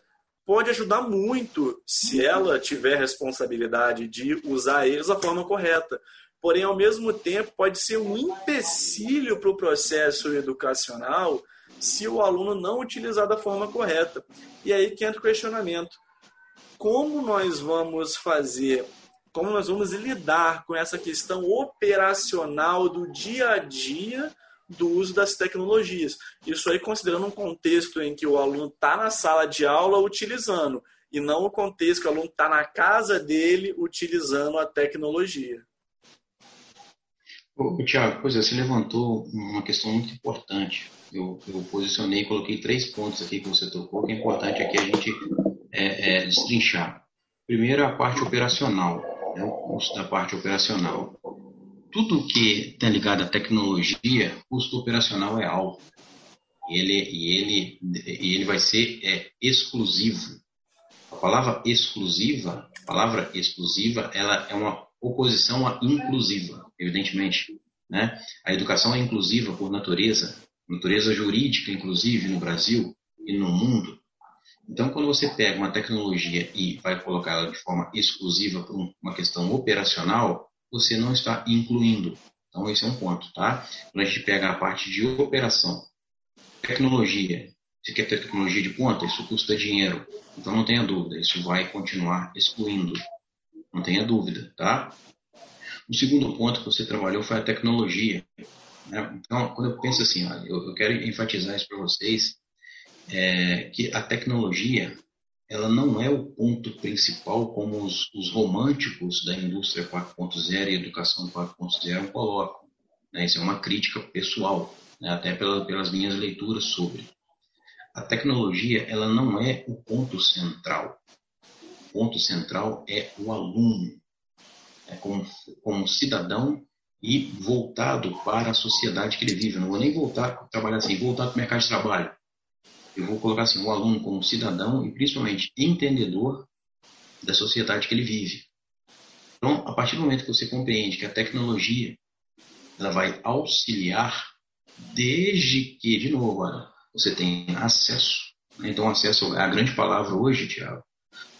pode ajudar muito se ela tiver responsabilidade de usar eles da forma correta. Porém, ao mesmo tempo, pode ser um empecilho para o processo educacional se o aluno não utilizar da forma correta. E aí que entra o questionamento. Como nós vamos fazer como nós vamos lidar com essa questão operacional do dia a dia do uso das tecnologias. Isso aí considerando um contexto em que o aluno está na sala de aula utilizando, e não o contexto que o aluno está na casa dele utilizando a tecnologia. Tiago, pois é, você levantou uma questão muito importante. Eu, eu posicionei, coloquei três pontos aqui que você tocou, que é importante aqui a gente é, é, destrinchar. Primeiro, a parte operacional é o custo da parte operacional. Tudo que está ligado à tecnologia, custo operacional é alto. E ele, e ele, e ele vai ser é, exclusivo. A palavra exclusiva, a palavra exclusiva, ela é uma oposição à inclusiva, evidentemente. Né? A educação é inclusiva por natureza, natureza jurídica, inclusive no Brasil e no mundo. Então, quando você pega uma tecnologia e vai colocar ela de forma exclusiva por uma questão operacional, você não está incluindo. Então, esse é um ponto, tá? Quando a gente pega a parte de operação, tecnologia, você quer tecnologia de ponta, isso custa dinheiro. Então, não tenha dúvida, isso vai continuar excluindo. Não tenha dúvida, tá? O segundo ponto que você trabalhou foi a tecnologia. Né? Então, quando eu penso assim, eu quero enfatizar isso para vocês, é, que a tecnologia ela não é o ponto principal como os, os românticos da indústria 4.0 e educação 4.0 colocam. Né? Isso é uma crítica pessoal, né? até pela, pelas minhas leituras sobre. A tecnologia ela não é o ponto central. O ponto central é o aluno, é como, como cidadão e voltado para a sociedade que ele vive. Eu não vou nem voltar trabalhar assim, voltar para o mercado de trabalho eu vou colocar assim, o aluno como cidadão e principalmente entendedor da sociedade que ele vive. Então, a partir do momento que você compreende que a tecnologia ela vai auxiliar desde que, de novo, olha, você tem acesso. Né? Então, acesso é a grande palavra hoje, Tiago.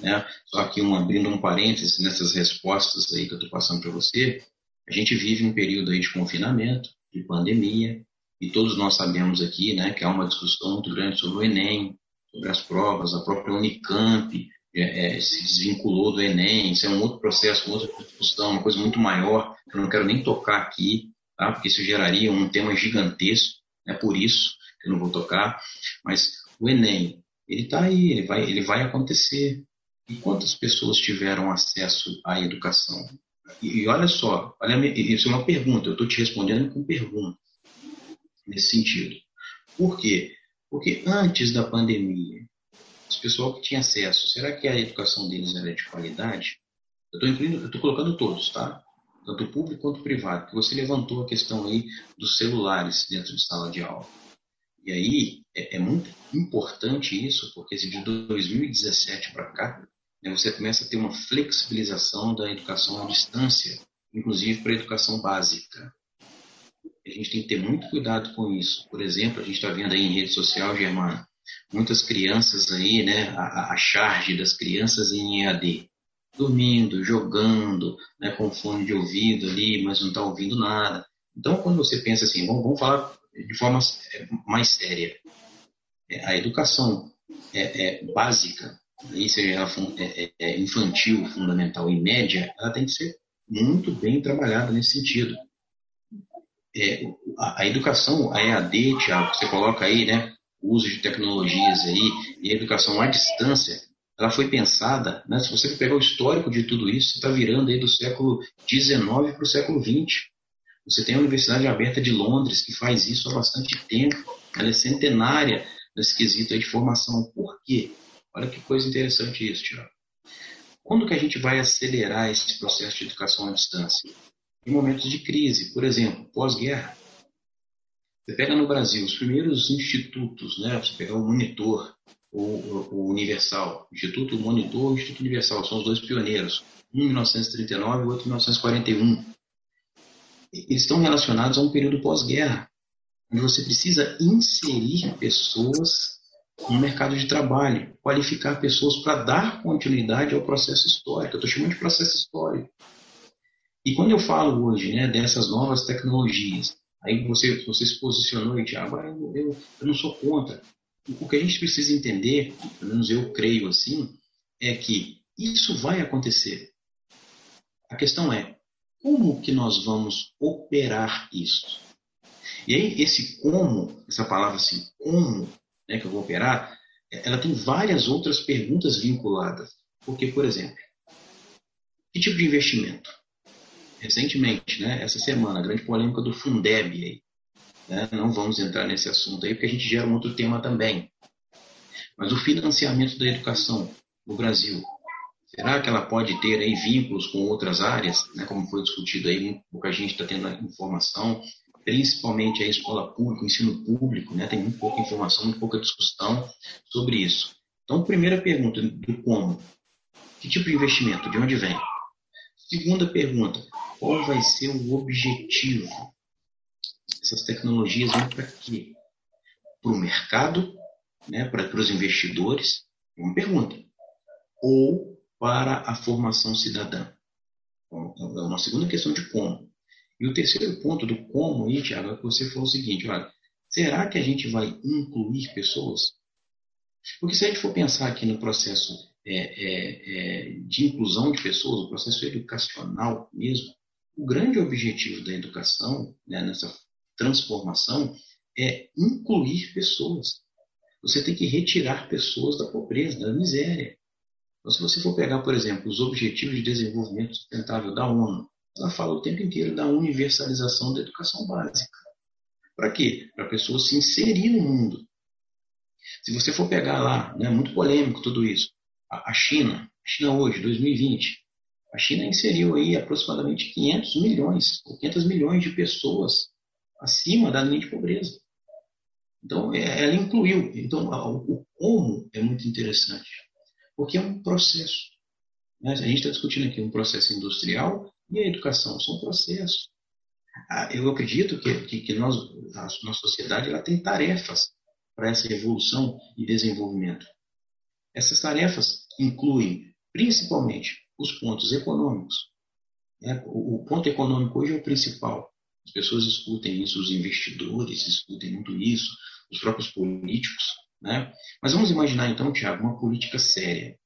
Né? Só que um, abrindo um parênteses nessas respostas aí que eu estou passando para você, a gente vive um período aí de confinamento, de pandemia, e todos nós sabemos aqui né, que há uma discussão muito grande sobre o Enem, sobre as provas, a própria Unicamp é, é, se desvinculou do Enem, isso é um outro processo, uma outra discussão, uma coisa muito maior, que eu não quero nem tocar aqui, tá? porque isso geraria um tema gigantesco, é né, por isso que eu não vou tocar, mas o Enem, ele está aí, ele vai, ele vai acontecer. E quantas pessoas tiveram acesso à educação? E, e olha só, olha, isso é uma pergunta, eu estou te respondendo com pergunta nesse sentido. Por quê? Porque antes da pandemia, os pessoal que tinha acesso, será que a educação deles era de qualidade? Eu estou colocando todos, tá? Tanto público quanto privado, que você levantou a questão aí dos celulares dentro de sala de aula. E aí é, é muito importante isso, porque de 2017 para cá, né, você começa a ter uma flexibilização da educação à distância, inclusive para a educação básica. A gente tem que ter muito cuidado com isso. Por exemplo, a gente está vendo aí em rede social, Germano, muitas crianças aí, né, a, a charge das crianças em EAD, dormindo, jogando, né, com fone de ouvido ali, mas não está ouvindo nada. Então, quando você pensa assim, bom, vamos falar de forma é, mais séria, é, a educação é, é básica, aí seja ela é, é, infantil, fundamental e média, ela tem que ser muito bem trabalhada nesse sentido é, a, a, educação, a EAD, Tiago, você coloca aí, né, o uso de tecnologias aí, e a educação à distância, ela foi pensada, né, se você pegar o histórico de tudo isso, você está virando aí do século XIX para o século XX. Você tem a Universidade Aberta de Londres, que faz isso há bastante tempo, ela é centenária nesse quesito aí de formação. Por quê? Olha que coisa interessante isso, Tiago. Quando que a gente vai acelerar esse processo de educação à distância? Em momentos de crise, por exemplo, pós-guerra. Você pega no Brasil os primeiros institutos, né? Você pega o Monitor, o, o Universal, Instituto Monitor e Instituto Universal, são os dois pioneiros, um em 1939 e outro em 1941. Eles estão relacionados a um período pós-guerra, onde você precisa inserir pessoas no mercado de trabalho, qualificar pessoas para dar continuidade ao processo histórico. Eu estou chamando de processo histórico. E quando eu falo hoje né, dessas novas tecnologias, aí você, você se posicionou e Tiago, ah, eu, eu, eu não sou contra. O que a gente precisa entender, pelo menos eu creio assim, é que isso vai acontecer. A questão é, como que nós vamos operar isso? E aí, esse como, essa palavra assim, como né, que eu vou operar, ela tem várias outras perguntas vinculadas. Porque, por exemplo, que tipo de investimento? Recentemente, né, essa semana, a grande polêmica do Fundeb. Aí, né? Não vamos entrar nesse assunto aí, porque a gente gera um outro tema também. Mas o financiamento da educação no Brasil, será que ela pode ter aí vínculos com outras áreas, né, como foi discutido aí, pouca gente está tendo informação, principalmente a escola pública, o ensino público, né, tem muito pouca informação, muito pouca discussão sobre isso. Então, primeira pergunta do como. Que tipo de investimento? De onde vem? Segunda pergunta, qual vai ser o objetivo? Essas tecnologias vão para quê? Para o mercado, né, para, os investidores? Uma pergunta. Ou para a formação cidadã? É uma segunda questão de como. E o terceiro ponto do como aí, Tiago, é que você falou o seguinte, olha, será que a gente vai incluir pessoas? Porque se a gente for pensar aqui no processo é, é, é, de inclusão de pessoas, o processo educacional mesmo, o grande objetivo da educação, né, nessa transformação, é incluir pessoas. Você tem que retirar pessoas da pobreza, da miséria. Então, se você for pegar, por exemplo, os Objetivos de Desenvolvimento Sustentável da ONU, ela fala o tempo inteiro da universalização da educação básica. Para quê? Para a pessoa se inserir no mundo. Se você for pegar lá, é né, muito polêmico tudo isso, a, China, China hoje, 2020, a China inseriu aí aproximadamente 500 milhões, 500 milhões de pessoas acima da linha de pobreza. Então, é, ela incluiu. Então, o como é muito interessante, porque é um processo. Né? A gente está discutindo aqui um processo industrial e a educação são processos. Eu acredito que, que, que nós, a nossa sociedade ela tem tarefas para essa evolução e desenvolvimento. Essas tarefas incluem, principalmente, os pontos econômicos. Né? O, o ponto econômico hoje é o principal. As pessoas escutem isso, os investidores escutem muito isso, os próprios políticos. Né? Mas vamos imaginar então, Tiago, uma política séria.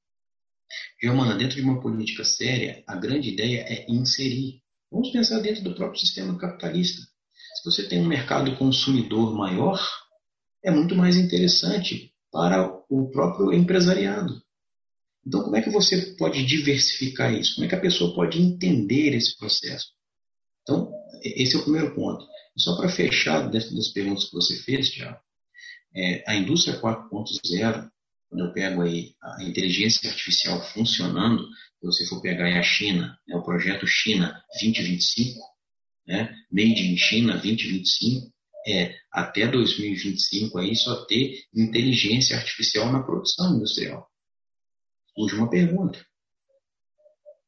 Germana, dentro de uma política séria, a grande ideia é inserir. Vamos pensar dentro do próprio sistema capitalista. Se você tem um mercado consumidor maior, é muito mais interessante para o próprio empresariado. Então, como é que você pode diversificar isso? Como é que a pessoa pode entender esse processo? Então, esse é o primeiro ponto. Só para fechar dentro das perguntas que você fez, Tiago, é, a indústria 4.0 quando eu pego aí a inteligência artificial funcionando, se você for pegar aí a China, né, o projeto China 2025, né, Made in China 2025, é até 2025 aí só ter inteligência artificial na produção industrial. Uma pergunta.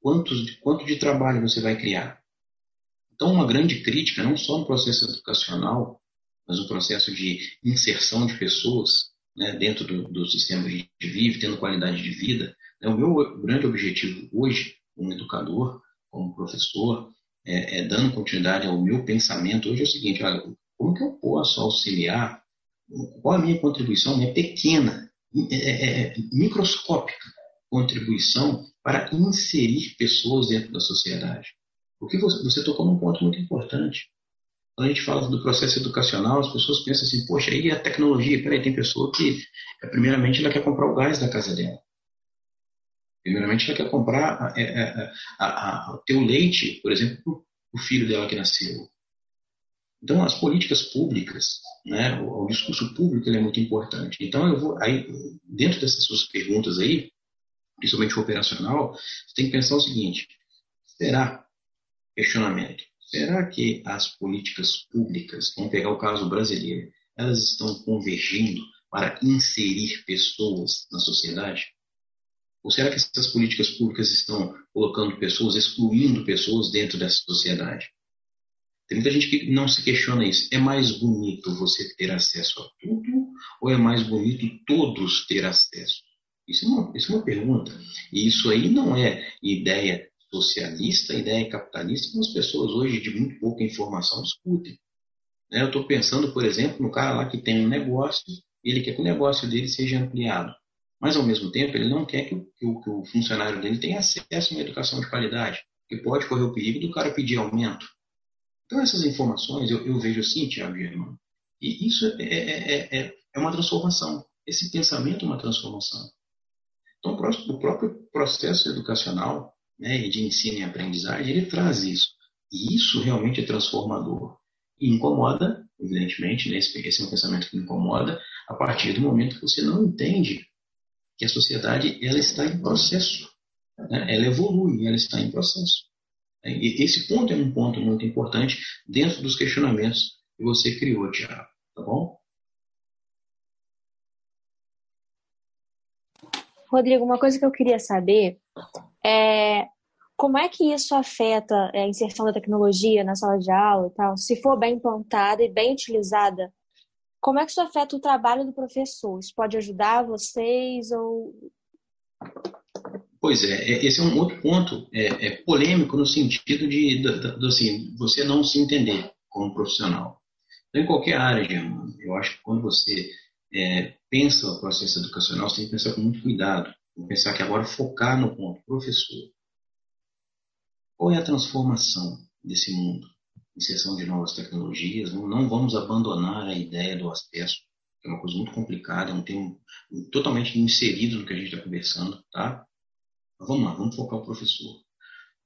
Quantos, quanto de trabalho você vai criar? Então, uma grande crítica, não só no processo educacional, mas no processo de inserção de pessoas, né, dentro do, do sistema que a gente vive, tendo qualidade de vida. Né, o meu grande objetivo hoje, como educador, como professor, é, é, dando continuidade ao meu pensamento hoje é o seguinte, olha, como que eu posso auxiliar, qual a minha contribuição, minha pequena, é, é, é microscópica contribuição para inserir pessoas dentro da sociedade. Porque você, você tocou num ponto muito importante. Quando a gente fala do processo educacional, as pessoas pensam assim, poxa, aí a tecnologia, peraí, tem pessoa que, é, primeiramente, ela quer comprar o gás da casa dela. Primeiramente, ela quer comprar é, é, o leite, por exemplo, o filho dela que nasceu. Então, as políticas públicas, né, o, o discurso público é muito importante. Então, eu vou, aí, dentro dessas suas perguntas aí, principalmente o operacional, você tem que pensar o seguinte: será questionamento? Será que as políticas públicas, vamos pegar o caso brasileiro, elas estão convergindo para inserir pessoas na sociedade? Ou será que essas políticas públicas estão colocando pessoas, excluindo pessoas dentro dessa sociedade? Tem muita gente que não se questiona isso. É mais bonito você ter acesso a tudo ou é mais bonito todos ter acesso? Isso é uma, isso é uma pergunta. E isso aí não é ideia socialista, ideia capitalista, que as pessoas hoje de muito pouca informação discutem. Né? Eu estou pensando, por exemplo, no cara lá que tem um negócio, ele quer que o negócio dele seja ampliado. Mas, ao mesmo tempo, ele não quer que o, que o, que o funcionário dele tenha acesso a uma educação de qualidade, que pode correr o perigo do cara pedir aumento. Então, essas informações eu, eu vejo assim, Tiago Germano, e isso é, é, é, é uma transformação. Esse pensamento é uma transformação. Então, o próprio processo educacional né, de ensino e aprendizagem, ele traz isso. E isso realmente é transformador. E incomoda, evidentemente, né, esse é um pensamento que incomoda, a partir do momento que você não entende que a sociedade ela está em processo. Né? Ela evolui, ela está em processo. E esse ponto é um ponto muito importante dentro dos questionamentos que você criou, Tiago. Tá bom? Rodrigo, uma coisa que eu queria saber é como é que isso afeta a inserção da tecnologia na sala de aula e tal? Se for bem implantada e bem utilizada, como é que isso afeta o trabalho do professor? Isso pode ajudar vocês ou Pois é, é, esse é um outro ponto é, é polêmico no sentido de, de, de, assim, você não se entender como profissional. Então, em qualquer área, eu acho que quando você é, pensa o processo educacional, você tem que pensar com muito cuidado. Que pensar que agora focar no ponto professor. Qual é a transformação desse mundo? Inserção de novas tecnologias. Não, vamos abandonar a ideia do acesso, que é uma coisa muito complicada, é um termo totalmente inserido no que a gente está conversando, tá? vamos lá, vamos focar o professor.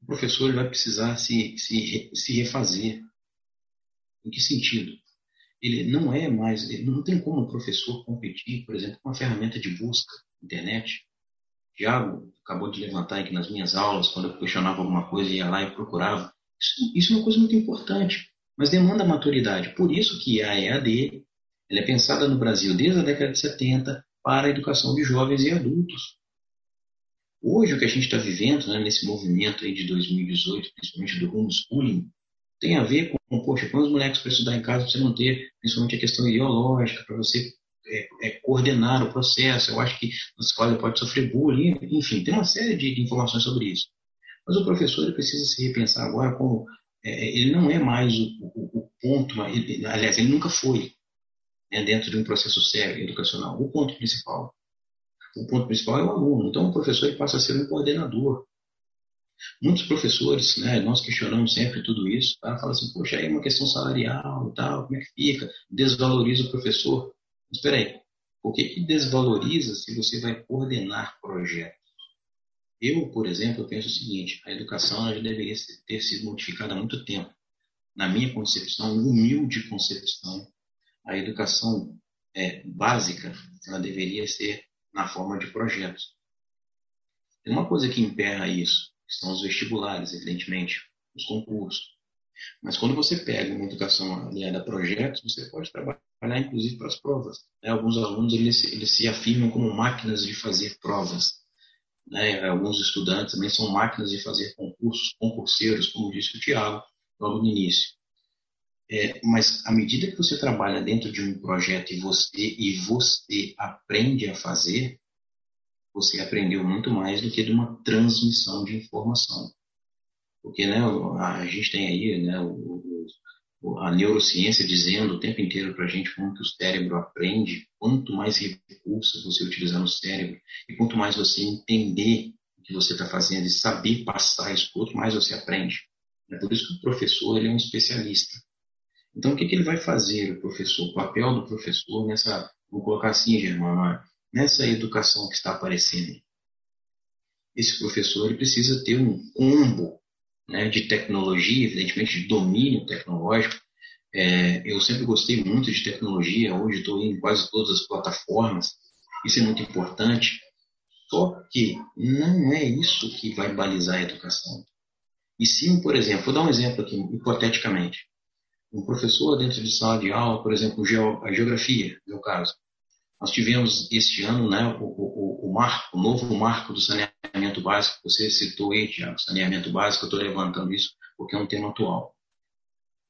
O professor vai precisar se, se, se refazer. Em que sentido? Ele não é mais, não tem como o professor competir, por exemplo, com uma ferramenta de busca, internet. Tiago acabou de levantar aqui nas minhas aulas, quando eu questionava alguma coisa, ia lá e procurava. Isso, isso é uma coisa muito importante, mas demanda maturidade. Por isso que a EAD ela é pensada no Brasil desde a década de 70 para a educação de jovens e adultos. Hoje, o que a gente está vivendo né, nesse movimento aí de 2018, principalmente do homeschooling, tem a ver com, poxa, quando os moleques para estudar em casa, você não ter principalmente a questão ideológica, para você é, é, coordenar o processo. Eu acho que na escola pode sofrer bullying, enfim, tem uma série de, informações sobre isso. Mas o professor precisa se repensar agora como é, ele não é mais o, o, o ponto, ele, aliás, ele nunca foi né, dentro de um processo sério educacional, o ponto principal o ponto principal é o aluno. Então, o professor passa a ser um coordenador. Muitos professores, né, nós questionamos sempre tudo isso, para falar assim, poxa, aí é uma questão salarial e tal, como é que fica? Desvaloriza o professor. Espera aí, por que, que desvaloriza se você vai coordenar projetos? Eu, por exemplo, penso o seguinte, a educação já deveria ter sido modificada há muito tempo. Na minha concepção, humilde concepção, a educação é, básica, ela deveria ser na forma de projetos. Tem uma coisa que emperra isso, que são os vestibulares, evidentemente, os concursos. Mas quando você pega uma educação aliada a projetos, você pode trabalhar inclusive para as provas. Né? Alguns alunos eles, eles se afirmam como máquinas de fazer provas. Né? Alguns estudantes também são máquinas de fazer concursos, concurseiros, como disse o Tiago logo no início. É, mas à medida que você trabalha dentro de um projeto e você e você aprende a fazer, você aprendeu muito mais do que de uma transmissão de informação. Porque né, a gente tem aí né, a neurociência dizendo o tempo inteiro para a gente como que o cérebro aprende, quanto mais recursos você utilizar no cérebro e quanto mais você entender o que você está fazendo e saber passar isso outro, mais você aprende. É por isso que o professor ele é um especialista. Então, o que, que ele vai fazer, o professor? O papel do professor nessa, vou colocar assim, Germano, nessa educação que está aparecendo. Esse professor precisa ter um combo né, de tecnologia, evidentemente de domínio tecnológico. É, eu sempre gostei muito de tecnologia, hoje estou em quase todas as plataformas, isso é muito importante. Só que não é isso que vai balizar a educação. E sim, por exemplo, vou dar um exemplo aqui, hipoteticamente um professor dentro de sala de aula, por exemplo, a geografia, no meu caso. Nós tivemos este ano né, o, o, o marco, o novo marco do saneamento básico, você citou aí, Tiago, saneamento básico, eu estou levantando isso porque é um tema atual.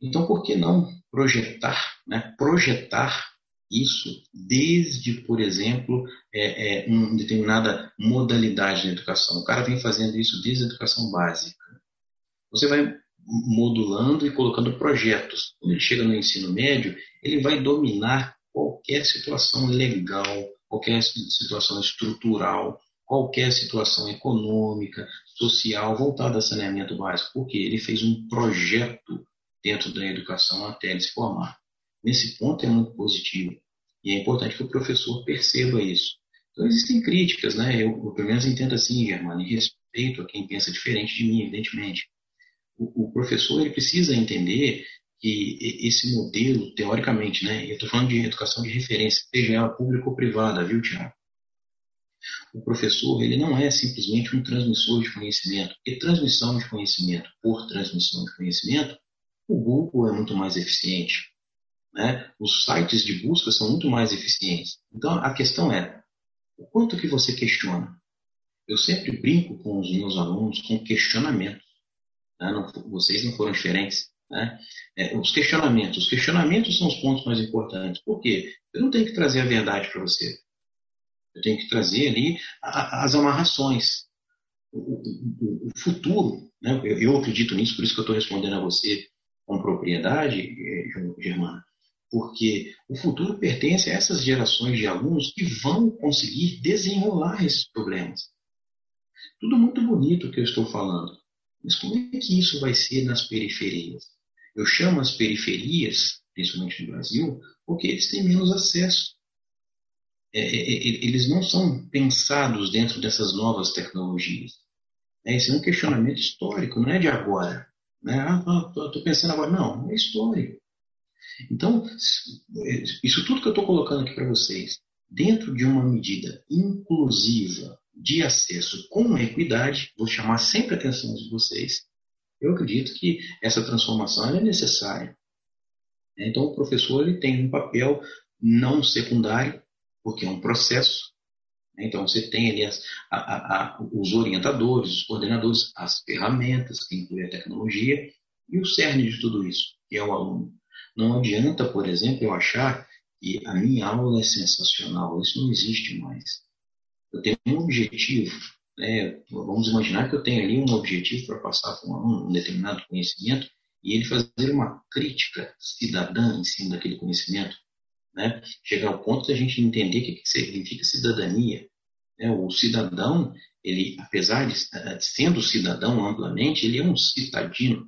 Então, por que não projetar, né, projetar isso desde, por exemplo, é, é, uma determinada modalidade de educação? O cara vem fazendo isso desde a educação básica. Você vai modulando e colocando projetos. Quando ele chega no ensino médio, ele vai dominar qualquer situação legal, qualquer situação estrutural, qualquer situação econômica, social voltada a saneamento básico, porque ele fez um projeto dentro da educação até ele se formar. Nesse ponto é muito positivo e é importante que o professor perceba isso. Então existem críticas, né? Eu, eu pelo menos entendo assim, Germano, e respeito a quem pensa diferente de mim, evidentemente o, o professor ele precisa entender que esse modelo, teoricamente, né, eu estou falando de educação de referência, seja ela pública ou privada, viu, Tiago? O professor ele não é simplesmente um transmissor de conhecimento, porque transmissão de conhecimento por transmissão de conhecimento, o Google é muito mais eficiente. Né? Os sites de busca são muito mais eficientes. Então, a questão é, o quanto que você questiona? eu sempre brinco com os meus alunos com questionamentos. Né? Não, vocês não foram diferentes. Né? É, os questionamentos. Os questionamentos são os pontos mais importantes. Por quê? Eu não tenho que trazer a verdade para você. Eu tenho que trazer ali a, as amarrações. O, o, o futuro, né? eu, eu, acredito nisso, por isso que eu estou respondendo a você com propriedade, eh, Germana, porque o futuro pertence a essas gerações de alunos que vão conseguir desenrolar esses problemas. Tudo muito bonito que eu estou falando, mas como é que isso vai ser nas periferias? Eu chamo as periferias, principalmente no Brasil, porque eles têm menos acesso. É, é, é eles não são pensados dentro dessas novas tecnologias. É, esse é um questionamento histórico, não é de agora. Né? Ah, estou pensando agora. Não, é histórico. Então, isso tudo que eu estou colocando aqui para vocês, dentro de uma medida inclusiva de acesso com equidade, vou chamar sempre a atenção de vocês, eu acredito que essa transformação é necessária. Então, o professor ele tem um papel não secundário, porque é um processo. Então, você tem ali as, a, a, os orientadores, os coordenadores, as ferramentas, que inclui a tecnologia, e o cerne de tudo isso, que é o aluno. Não adianta, por exemplo, eu achar que a minha aula é sensacional. Isso não existe mais. Eu tenho um objetivo, né, vamos imaginar que eu tenho ali um objetivo para passar para um determinado conhecimento e ele fazer uma crítica cidadã em cima daquele conhecimento, né? chegar ao ponto de a gente entender o que, que significa cidadania. Né? O cidadão, ele, apesar de sendo cidadão amplamente, ele é um citadino.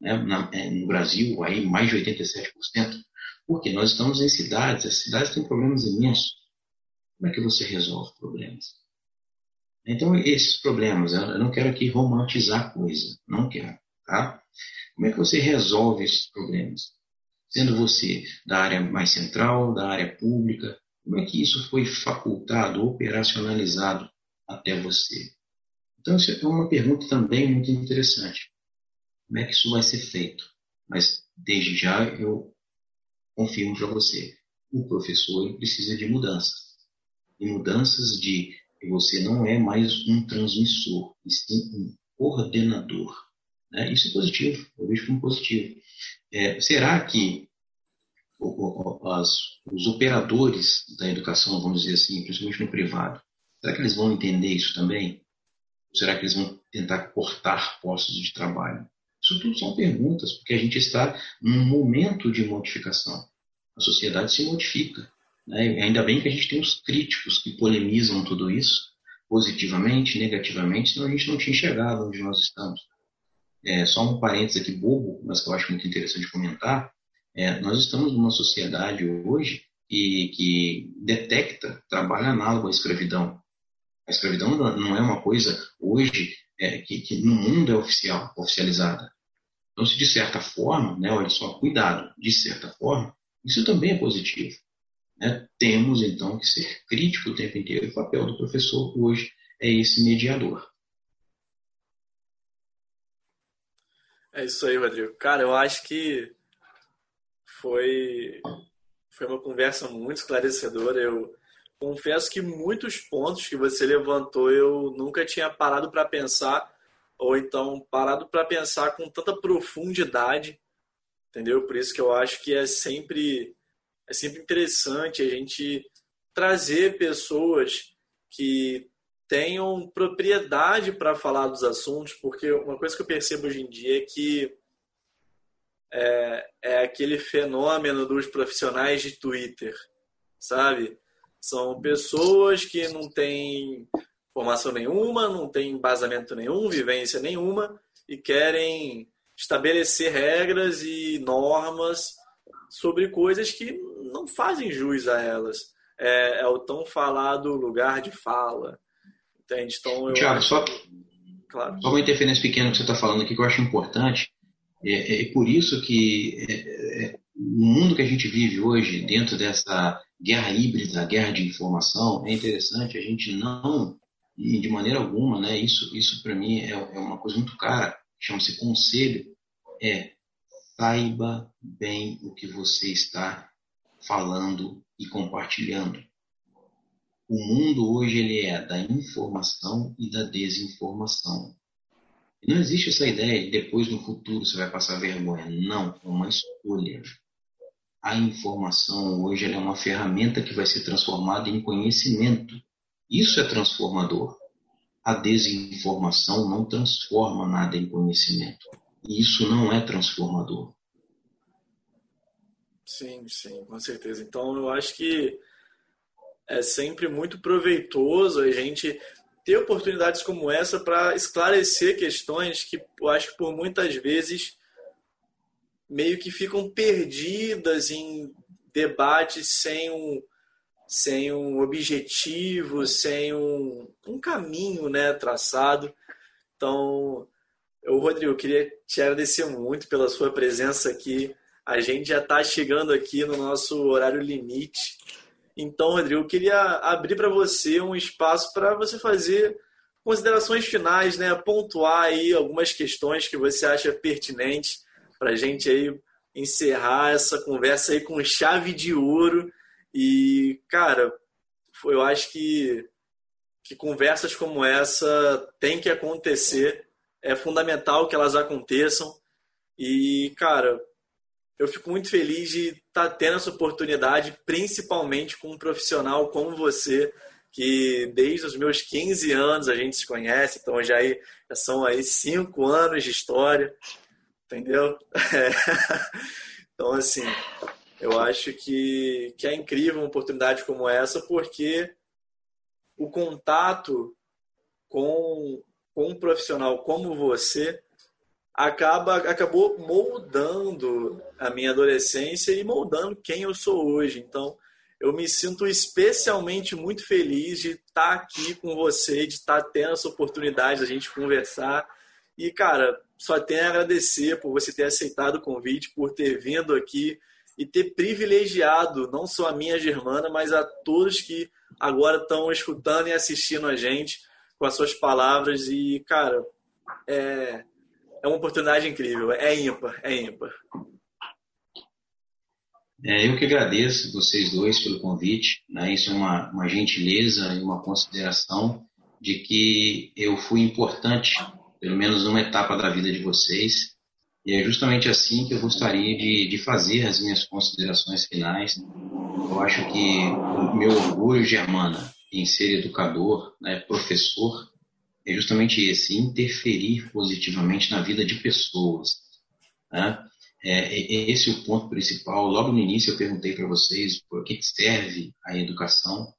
Né? Na, é, no Brasil, aí mais de 87%. Porque nós estamos em cidades, as cidades têm problemas imensos. Como é que você resolve problemas? Então, esses problemas, eu não quero aqui romantizar a coisa, não quero, tá? Como é que você resolve esses problemas? Sendo você da área mais central, da área pública, como é que isso foi facultado, operacionalizado até você? Então, isso é uma pergunta também muito interessante. Como é que isso vai ser feito? Mas, desde já, eu confirmo para você, o professor precisa de mudanças. E mudanças de você não é mais um transmissor, e sim um coordenador. Né? Isso é positivo, eu vejo como positivo. É, será que as, os operadores da educação, vamos dizer assim, principalmente no privado, será que eles vão entender isso também? Ou será que eles vão tentar cortar postos de trabalho? Isso tudo são perguntas, porque a gente está num momento de modificação. A sociedade se modifica. Né? Ainda bem que a gente tem os críticos que polemizam tudo isso, positivamente, negativamente, senão a gente não tinha chegado onde nós estamos. É, só um parênteses aqui bobo, mas que eu acho muito interessante comentar. É, nós estamos numa sociedade hoje que, que detecta trabalho análogo à escravidão. A escravidão não é uma coisa hoje é, que, que, no mundo é oficial, oficializada. Então, se de certa forma, né, olha só, cuidado, de certa forma, isso também é positivo. Né? Temos, então, que ser crítico o tempo inteiro. O papel do professor hoje é esse mediador. É isso aí, Rodrigo. Cara, eu acho que foi, foi uma conversa muito esclarecedora. Eu confesso que muitos pontos que você levantou eu nunca tinha parado para pensar, ou então parado para pensar com tanta profundidade, entendeu? Por isso que eu acho que é sempre é sempre interessante a gente trazer pessoas que tenham propriedade para falar dos assuntos, porque uma coisa que eu percebo hoje em dia é que é, é aquele fenômeno dos profissionais de Twitter, sabe? São pessoas que não têm formação nenhuma, não têm embasamento nenhum, vivência nenhuma e querem estabelecer regras e normas sobre coisas que não fazem jus a elas. É, é o tão falado lugar de fala. Entende? Então, eu Tiago, só, claro. só uma interferência pequena que você está falando aqui que eu acho importante. É, é por isso que é, é, no mundo que a gente vive hoje, dentro dessa guerra híbrida, guerra de informação, é interessante a gente não, de maneira alguma, né, isso, isso para mim é, é uma coisa muito cara, chama-se conselho, é saiba bem o que você está falando e compartilhando. O mundo hoje ele é da informação e da desinformação. Não existe essa ideia de depois no futuro você vai passar vergonha. Não, é uma escolha. A informação hoje é uma ferramenta que vai ser transformada em conhecimento. Isso é transformador. A desinformação não transforma nada em conhecimento. E isso não é transformador. Sim, sim, com certeza. Então eu acho que é sempre muito proveitoso a gente ter oportunidades como essa para esclarecer questões que eu acho que por muitas vezes meio que ficam perdidas em debates sem um, sem um objetivo, sem um, um caminho né, traçado. Então, eu, Rodrigo, eu queria te agradecer muito pela sua presença aqui. A gente já está chegando aqui no nosso horário limite. Então, Rodrigo, eu queria abrir para você um espaço para você fazer considerações finais, né? Pontuar aí algumas questões que você acha pertinentes para a gente aí encerrar essa conversa aí com chave de ouro. E, cara, eu acho que, que conversas como essa tem que acontecer. É fundamental que elas aconteçam. E, cara, eu fico muito feliz de estar tá tendo essa oportunidade, principalmente com um profissional como você, que desde os meus 15 anos a gente se conhece, então já, aí, já são aí cinco anos de história, entendeu? [LAUGHS] É. Então, assim, eu acho que, que é incrível uma oportunidade como essa, porque o contato com, com um profissional como você acaba acabou moldando a minha adolescência e moldando quem eu sou hoje. Então, eu me sinto especialmente muito feliz de estar aqui com você, de estar tendo essa oportunidade da gente conversar. E, cara, só tenho a agradecer por você ter aceitado o convite, por ter vindo aqui e ter privilegiado não só a minha Germana, mas a todos que agora estão escutando e assistindo a gente com as suas palavras. E, cara, é, é uma oportunidade incrível. É ímpar, é ímpar. É, eu que agradeço vocês dois pelo convite. Né? Isso é uma, uma gentileza e uma consideração de que eu fui importante, pelo menos numa etapa da vida de vocês. E é justamente assim que eu gostaria de, de fazer as minhas considerações finais. Eu acho que o meu orgulho, Germana, em ser educador, né, professor, é justamente esse, interferir positivamente na vida de pessoas. Né? É, é, esse é o ponto principal. Logo no início eu perguntei para vocês por que serve a educação.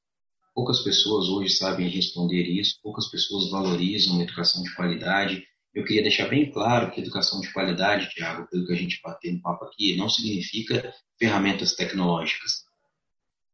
Poucas pessoas hoje sabem responder isso, poucas pessoas valorizam a educação de qualidade. Eu queria deixar bem claro que educação de qualidade, Tiago, pelo que a gente bateu no papo aqui, não significa ferramentas tecnológicas.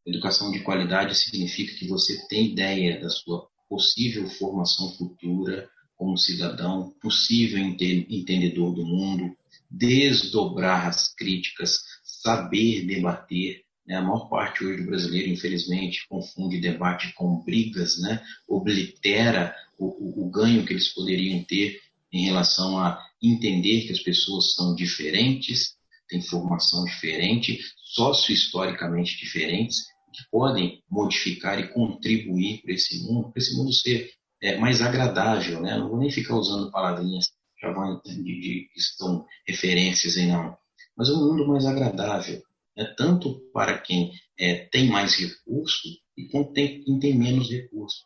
Educação de qualidade significa que você tem ideia da sua possível formação futura como cidadão, possível entendedor do mundo, desdobrar as críticas, saber debater. Né? A maior parte hoje do brasileiro, infelizmente, confunde debate com brigas, né? oblitera o, o, o ganho que eles poderiam ter em relação a entender que as pessoas são diferentes, têm formação diferente, sócio-historicamente diferentes, que podem modificar e contribuir para esse mundo, para esse mundo ser é, mais agradável, né? Não vou nem ficar usando palavrinhas já vão de, de, que estão referências aí não, mas um mundo mais agradável, né? tanto para quem é, tem mais recurso e quem tem, tem menos recurso.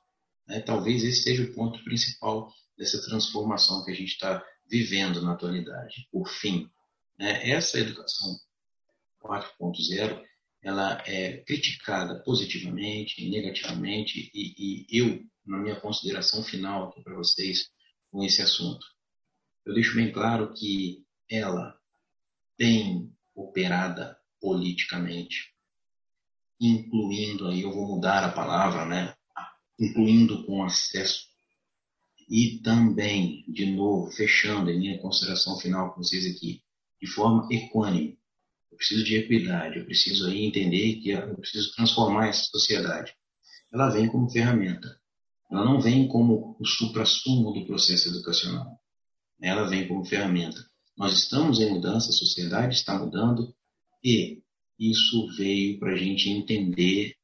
Né? Talvez esse seja o ponto principal dessa transformação que a gente está vivendo na atualidade. Por fim, né? essa educação 4.0 ela é criticada positivamente, negativamente, e, e eu, na minha consideração final aqui para vocês com esse assunto, eu deixo bem claro que ela tem operada politicamente, incluindo aí, eu vou mudar a palavra, né? Incluindo com acesso e também, de novo, fechando em minha consideração final com vocês aqui, de forma equânime, eu preciso de equidade, eu preciso aí entender que eu preciso transformar essa sociedade. Ela vem como ferramenta, ela não vem como o supra-sumo do processo educacional. Ela vem como ferramenta. Nós estamos em mudança, a sociedade está mudando e isso veio para a gente entender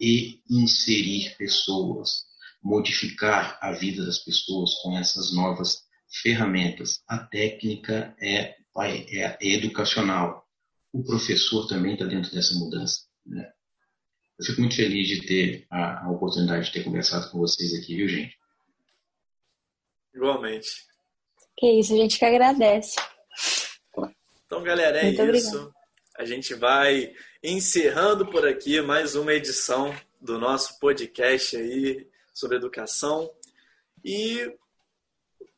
e inserir pessoas, modificar a vida das pessoas com essas novas ferramentas. A técnica é, é, é educacional. O professor também está dentro dessa mudança. Né? Eu fico muito feliz de ter a, a oportunidade de ter conversado com vocês aqui, viu, gente? Igualmente. Que isso, a gente que agradece. Então, galera, é Muito isso. Obrigada. A gente vai encerrando por aqui mais uma edição do nosso podcast aí sobre educação. E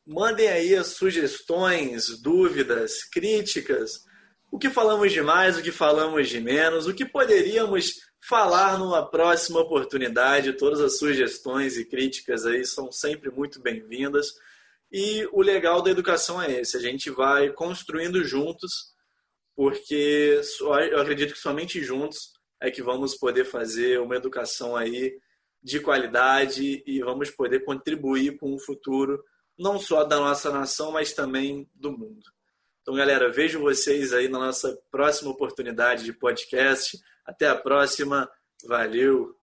mandem aí as sugestões, dúvidas, críticas, o que falamos de mais, o que falamos de menos, o que poderíamos falar numa próxima oportunidade. Todas as sugestões e críticas aí são sempre muito bem-vindas. E o legal da educação é esse: a gente vai construindo juntos, porque eu acredito que somente juntos é que vamos poder fazer uma educação aí de qualidade e vamos poder contribuir com o futuro não só da nossa nação, mas também do mundo. Então, galera, vejo vocês aí na nossa próxima oportunidade de podcast. Até a próxima. Valeu!